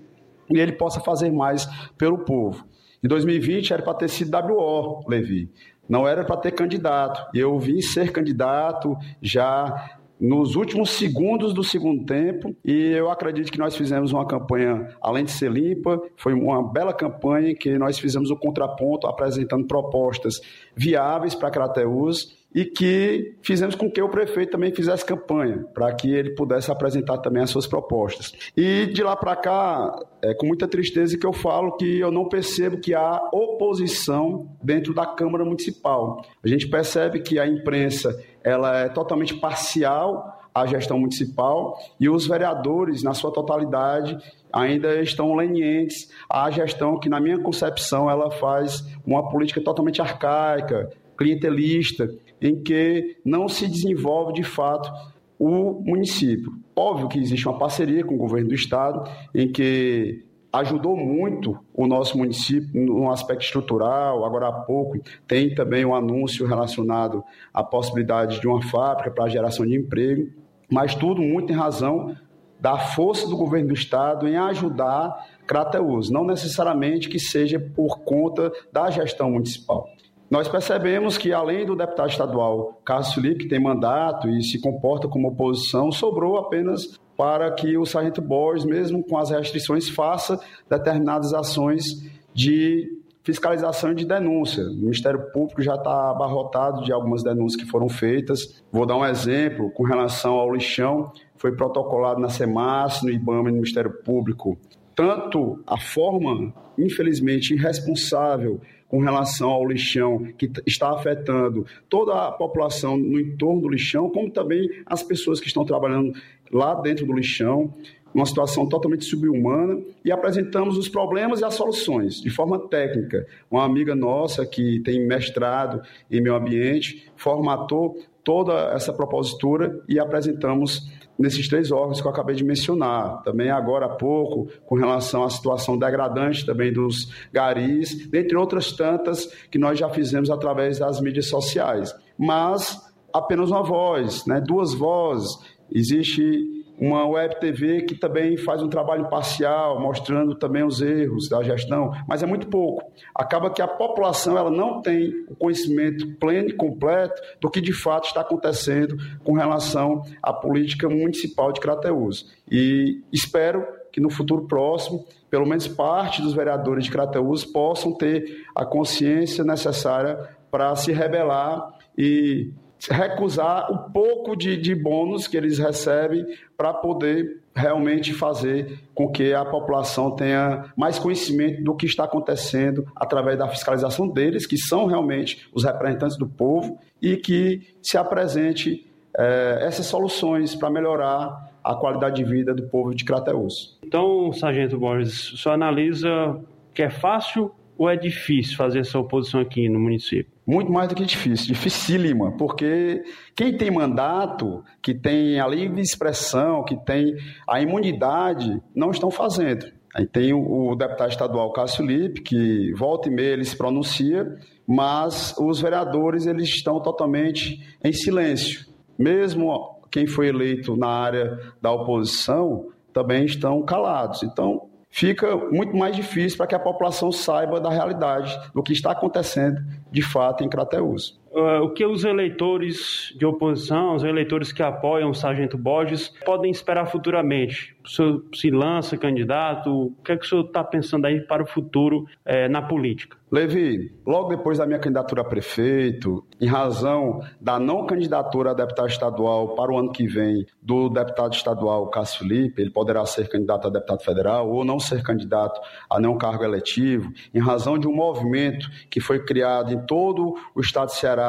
e ele possa fazer mais pelo povo. Em 2020 era para ter sido WO, Levi. Não era para ter candidato. Eu vim ser candidato já nos últimos segundos do segundo tempo e eu acredito que nós fizemos uma campanha, além de ser limpa, foi uma bela campanha que nós fizemos o contraponto apresentando propostas viáveis para Crateus e que fizemos com que o prefeito também fizesse campanha, para que ele pudesse apresentar também as suas propostas. E de lá para cá, é com muita tristeza que eu falo que eu não percebo que há oposição dentro da Câmara Municipal. A gente percebe que a imprensa ela é totalmente parcial à gestão municipal e os vereadores, na sua totalidade, ainda estão lenientes à gestão que, na minha concepção, ela faz uma política totalmente arcaica, clientelista, em que não se desenvolve de fato o município. Óbvio que existe uma parceria com o governo do estado, em que ajudou muito o nosso município no aspecto estrutural. Agora há pouco tem também um anúncio relacionado à possibilidade de uma fábrica para a geração de emprego, mas tudo muito em razão da força do governo do estado em ajudar Crateus, não necessariamente que seja por conta da gestão municipal. Nós percebemos que, além do deputado estadual Carlos Felipe, que tem mandato e se comporta como oposição, sobrou apenas para que o Sargento Borges, mesmo com as restrições, faça determinadas ações de fiscalização e de denúncia. O Ministério Público já está abarrotado de algumas denúncias que foram feitas. Vou dar um exemplo com relação ao lixão, foi protocolado na SEMAS, no IBAMA e no Ministério Público. Tanto a forma, infelizmente, irresponsável com relação ao lixão que está afetando toda a população no entorno do lixão, como também as pessoas que estão trabalhando lá dentro do lixão uma situação totalmente subhumana e apresentamos os problemas e as soluções de forma técnica. Uma amiga nossa que tem mestrado em meio ambiente formatou toda essa propositura e apresentamos nesses três órgãos que eu acabei de mencionar. Também agora há pouco, com relação à situação degradante também dos garis, dentre outras tantas que nós já fizemos através das mídias sociais. Mas apenas uma voz, né? duas vozes. Existe uma web TV que também faz um trabalho parcial, mostrando também os erros da gestão, mas é muito pouco. Acaba que a população ela não tem o conhecimento pleno e completo do que de fato está acontecendo com relação à política municipal de Crateús. E espero que no futuro próximo, pelo menos parte dos vereadores de Crateús possam ter a consciência necessária para se rebelar e recusar o pouco de, de bônus que eles recebem para poder realmente fazer com que a população tenha mais conhecimento do que está acontecendo através da fiscalização deles, que são realmente os representantes do povo, e que se apresente é, essas soluções para melhorar a qualidade de vida do povo de Crateus. Então, Sargento Borges, o senhor analisa que é fácil ou é difícil fazer essa oposição aqui no município? Muito mais do que difícil, dificílima, porque quem tem mandato, que tem a livre expressão, que tem a imunidade, não estão fazendo. Aí tem o, o deputado estadual Cássio Lippe, que volta e meia ele se pronuncia, mas os vereadores eles estão totalmente em silêncio. Mesmo quem foi eleito na área da oposição também estão calados. Então, fica muito mais difícil para que a população saiba da realidade do que está acontecendo de fato em Crateús. Uh, o que os eleitores de oposição, os eleitores que apoiam o Sargento Borges, podem esperar futuramente? O senhor se lança candidato? O que é que o senhor está pensando aí para o futuro eh, na política? Levi, logo depois da minha candidatura a prefeito, em razão da não candidatura a deputado estadual para o ano que vem do deputado estadual Cássio Felipe, ele poderá ser candidato a deputado federal ou não ser candidato a nenhum cargo eletivo, em razão de um movimento que foi criado em todo o estado de Ceará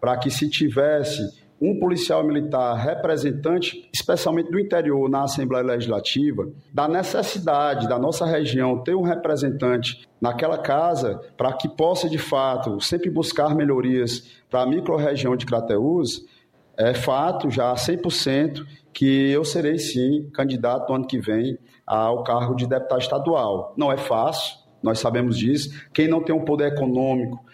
para que se tivesse um policial militar representante, especialmente do interior, na Assembleia Legislativa, da necessidade da nossa região ter um representante naquela casa para que possa, de fato, sempre buscar melhorias para a microrregião de Crateús, é fato já 100% que eu serei sim candidato no ano que vem ao cargo de deputado estadual. Não é fácil, nós sabemos disso. Quem não tem um poder econômico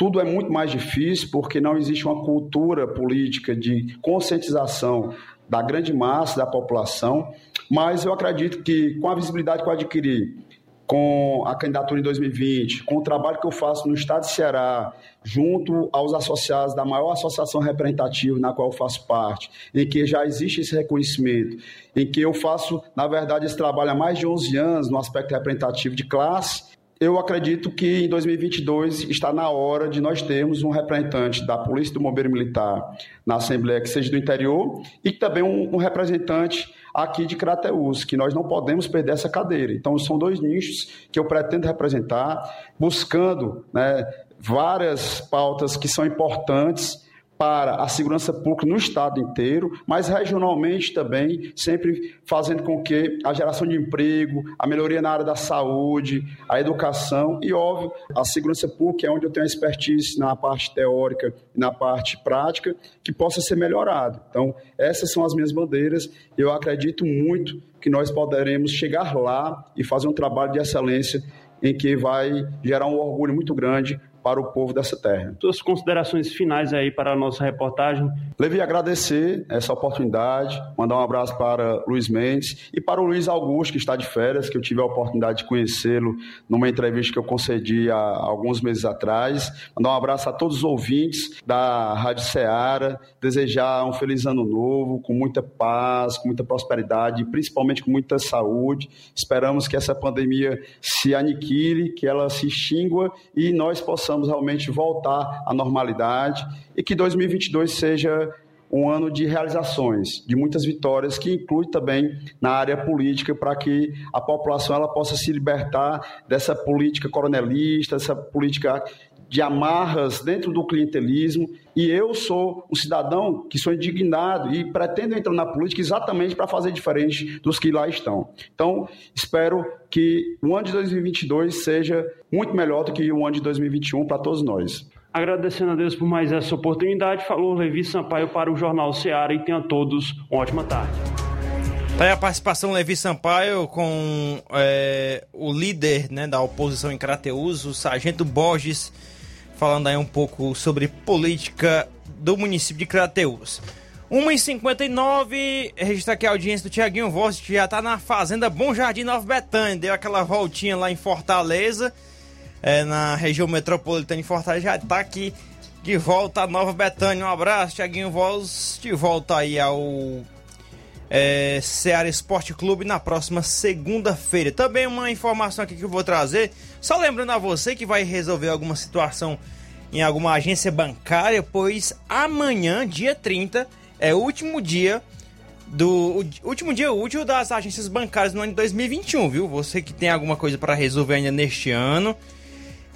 tudo é muito mais difícil porque não existe uma cultura política de conscientização da grande massa da população, mas eu acredito que com a visibilidade que eu adquiri, com a candidatura em 2020, com o trabalho que eu faço no estado de Ceará, junto aos associados da maior associação representativa na qual eu faço parte, em que já existe esse reconhecimento, em que eu faço, na verdade, esse trabalho há mais de 11 anos no aspecto representativo de classe, eu acredito que em 2022 está na hora de nós termos um representante da Polícia do Bombeiro Militar na Assembleia que seja do interior e também um, um representante aqui de Crateús, que nós não podemos perder essa cadeira. Então, são dois nichos que eu pretendo representar, buscando né, várias pautas que são importantes para a segurança pública no estado inteiro, mas regionalmente também, sempre fazendo com que a geração de emprego, a melhoria na área da saúde, a educação e, óbvio, a segurança pública é onde eu tenho expertise na parte teórica e na parte prática, que possa ser melhorado. Então, essas são as minhas bandeiras. Eu acredito muito que nós poderemos chegar lá e fazer um trabalho de excelência em que vai gerar um orgulho muito grande para o povo dessa terra. Suas considerações finais aí para a nossa reportagem. Levi, agradecer essa oportunidade, mandar um abraço para Luiz Mendes e para o Luiz Augusto, que está de férias, que eu tive a oportunidade de conhecê-lo numa entrevista que eu concedi há alguns meses atrás. Mandar um abraço a todos os ouvintes da Rádio Ceará, desejar um feliz ano novo, com muita paz, com muita prosperidade, e principalmente com muita saúde. Esperamos que essa pandemia se aniquile, que ela se extingua e nós possamos possamos realmente voltar à normalidade e que 2022 seja um ano de realizações, de muitas vitórias, que inclui também na área política, para que a população ela possa se libertar dessa política coronelista, dessa política de amarras dentro do clientelismo. E eu sou um cidadão que sou indignado e pretendo entrar na política exatamente para fazer diferente dos que lá estão. Então, espero que o ano de 2022 seja muito melhor do que o ano de 2021 para todos nós. Agradecendo a Deus por mais essa oportunidade, falou Levi Sampaio para o Jornal Ceará e tenha todos uma ótima tarde. Tá aí a participação Levi Sampaio com é, o líder né, da oposição em Crateus, o Sargento Borges, falando aí um pouco sobre política do município de Crateus. 1h59, registrar aqui a audiência do Tiaguinho Voz, que já tá na Fazenda Bom Jardim Nova Betânia, deu aquela voltinha lá em Fortaleza, é, na região metropolitana de Fortaleza, já tá aqui de volta a Nova Betânia. Um abraço, Tiaguinho Voz, de volta aí ao é, Ceará Esporte Clube na próxima segunda-feira. Também uma informação aqui que eu vou trazer, só lembrando a você que vai resolver alguma situação em alguma agência bancária, pois amanhã, dia 30, é o último dia do último dia útil das agências bancárias no ano de 2021, viu? Você que tem alguma coisa para resolver ainda neste ano,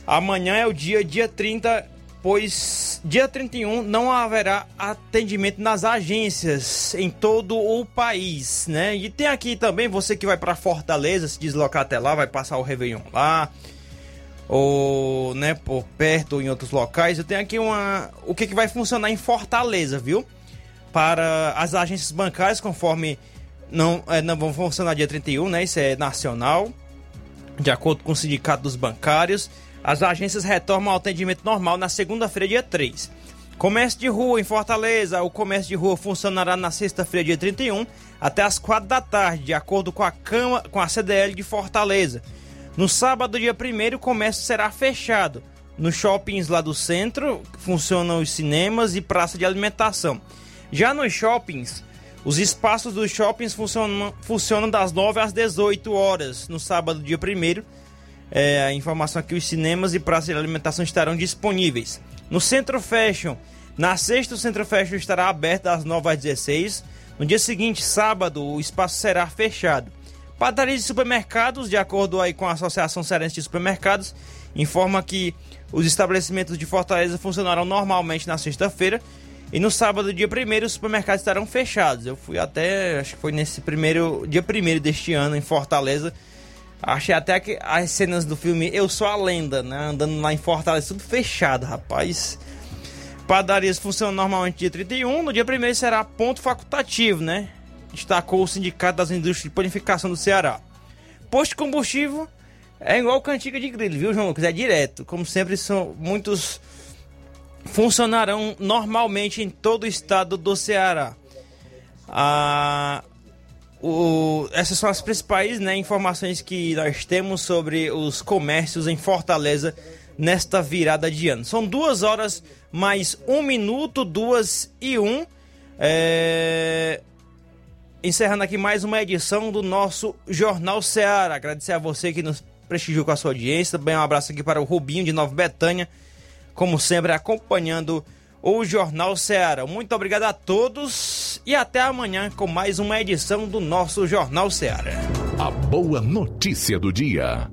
amanhã é o dia dia 30 pois dia 31 não haverá atendimento nas agências em todo o país, né? E tem aqui também você que vai para Fortaleza, se deslocar até lá, vai passar o Réveillon lá, ou, né, por perto ou em outros locais. Eu tenho aqui uma o que, que vai funcionar em Fortaleza, viu? Para as agências bancárias, conforme não, é, não vão funcionar dia 31, né? Isso é nacional, de acordo com o Sindicato dos Bancários. As agências retornam ao atendimento normal na segunda-feira, dia 3. Comércio de rua em Fortaleza. O comércio de rua funcionará na sexta-feira, dia 31, até as 4 da tarde, de acordo com a, Cama, com a CDL de Fortaleza. No sábado, dia 1, o comércio será fechado. Nos shoppings lá do centro funcionam os cinemas e praça de alimentação. Já nos shoppings, os espaços dos shoppings funcionam, funcionam das 9 às 18 horas no sábado, dia 1 é, a informação aqui: os cinemas e praças de alimentação estarão disponíveis. No Centro Fashion, na sexta, o Centro Fashion estará aberto das 9 às 16. No dia seguinte, sábado, o espaço será fechado. Padarias e supermercados, de acordo aí com a Associação Cearense de Supermercados, informa que os estabelecimentos de Fortaleza funcionarão normalmente na sexta-feira. E no sábado, dia 1 os supermercados estarão fechados. Eu fui até, acho que foi nesse primeiro dia 1 deste ano em Fortaleza Achei até que as cenas do filme Eu Sou a Lenda, né? Andando lá em Fortaleza, tudo fechado, rapaz. Padarias funcionam normalmente dia 31, no dia 1 será ponto facultativo, né? Destacou o Sindicato das Indústrias de Panificação do Ceará. Posto de combustível é igual cantiga de grilo, viu, João Lucas? É direto. Como sempre, são muitos funcionarão normalmente em todo o estado do Ceará. Ah, o, essas são as principais né, informações que nós temos sobre os comércios em Fortaleza nesta virada de ano. São duas horas mais um minuto, duas e um. É... Encerrando aqui mais uma edição do nosso Jornal Ceará. Agradecer a você que nos prestigiou com a sua audiência. Também um abraço aqui para o Rubinho de Nova Betânia, como sempre acompanhando o Jornal Ceará. Muito obrigado a todos e até amanhã com mais uma edição do nosso Jornal Ceará. A boa notícia do dia.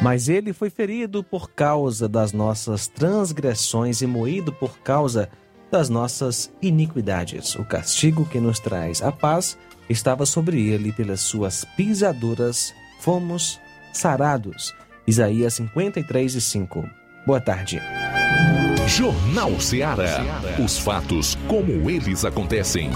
Mas ele foi ferido por causa das nossas transgressões e moído por causa das nossas iniquidades. O castigo que nos traz a paz estava sobre ele pelas suas pisaduras fomos sarados. Isaías 53 e 5. Boa tarde. Jornal Ceará. Os fatos como eles acontecem.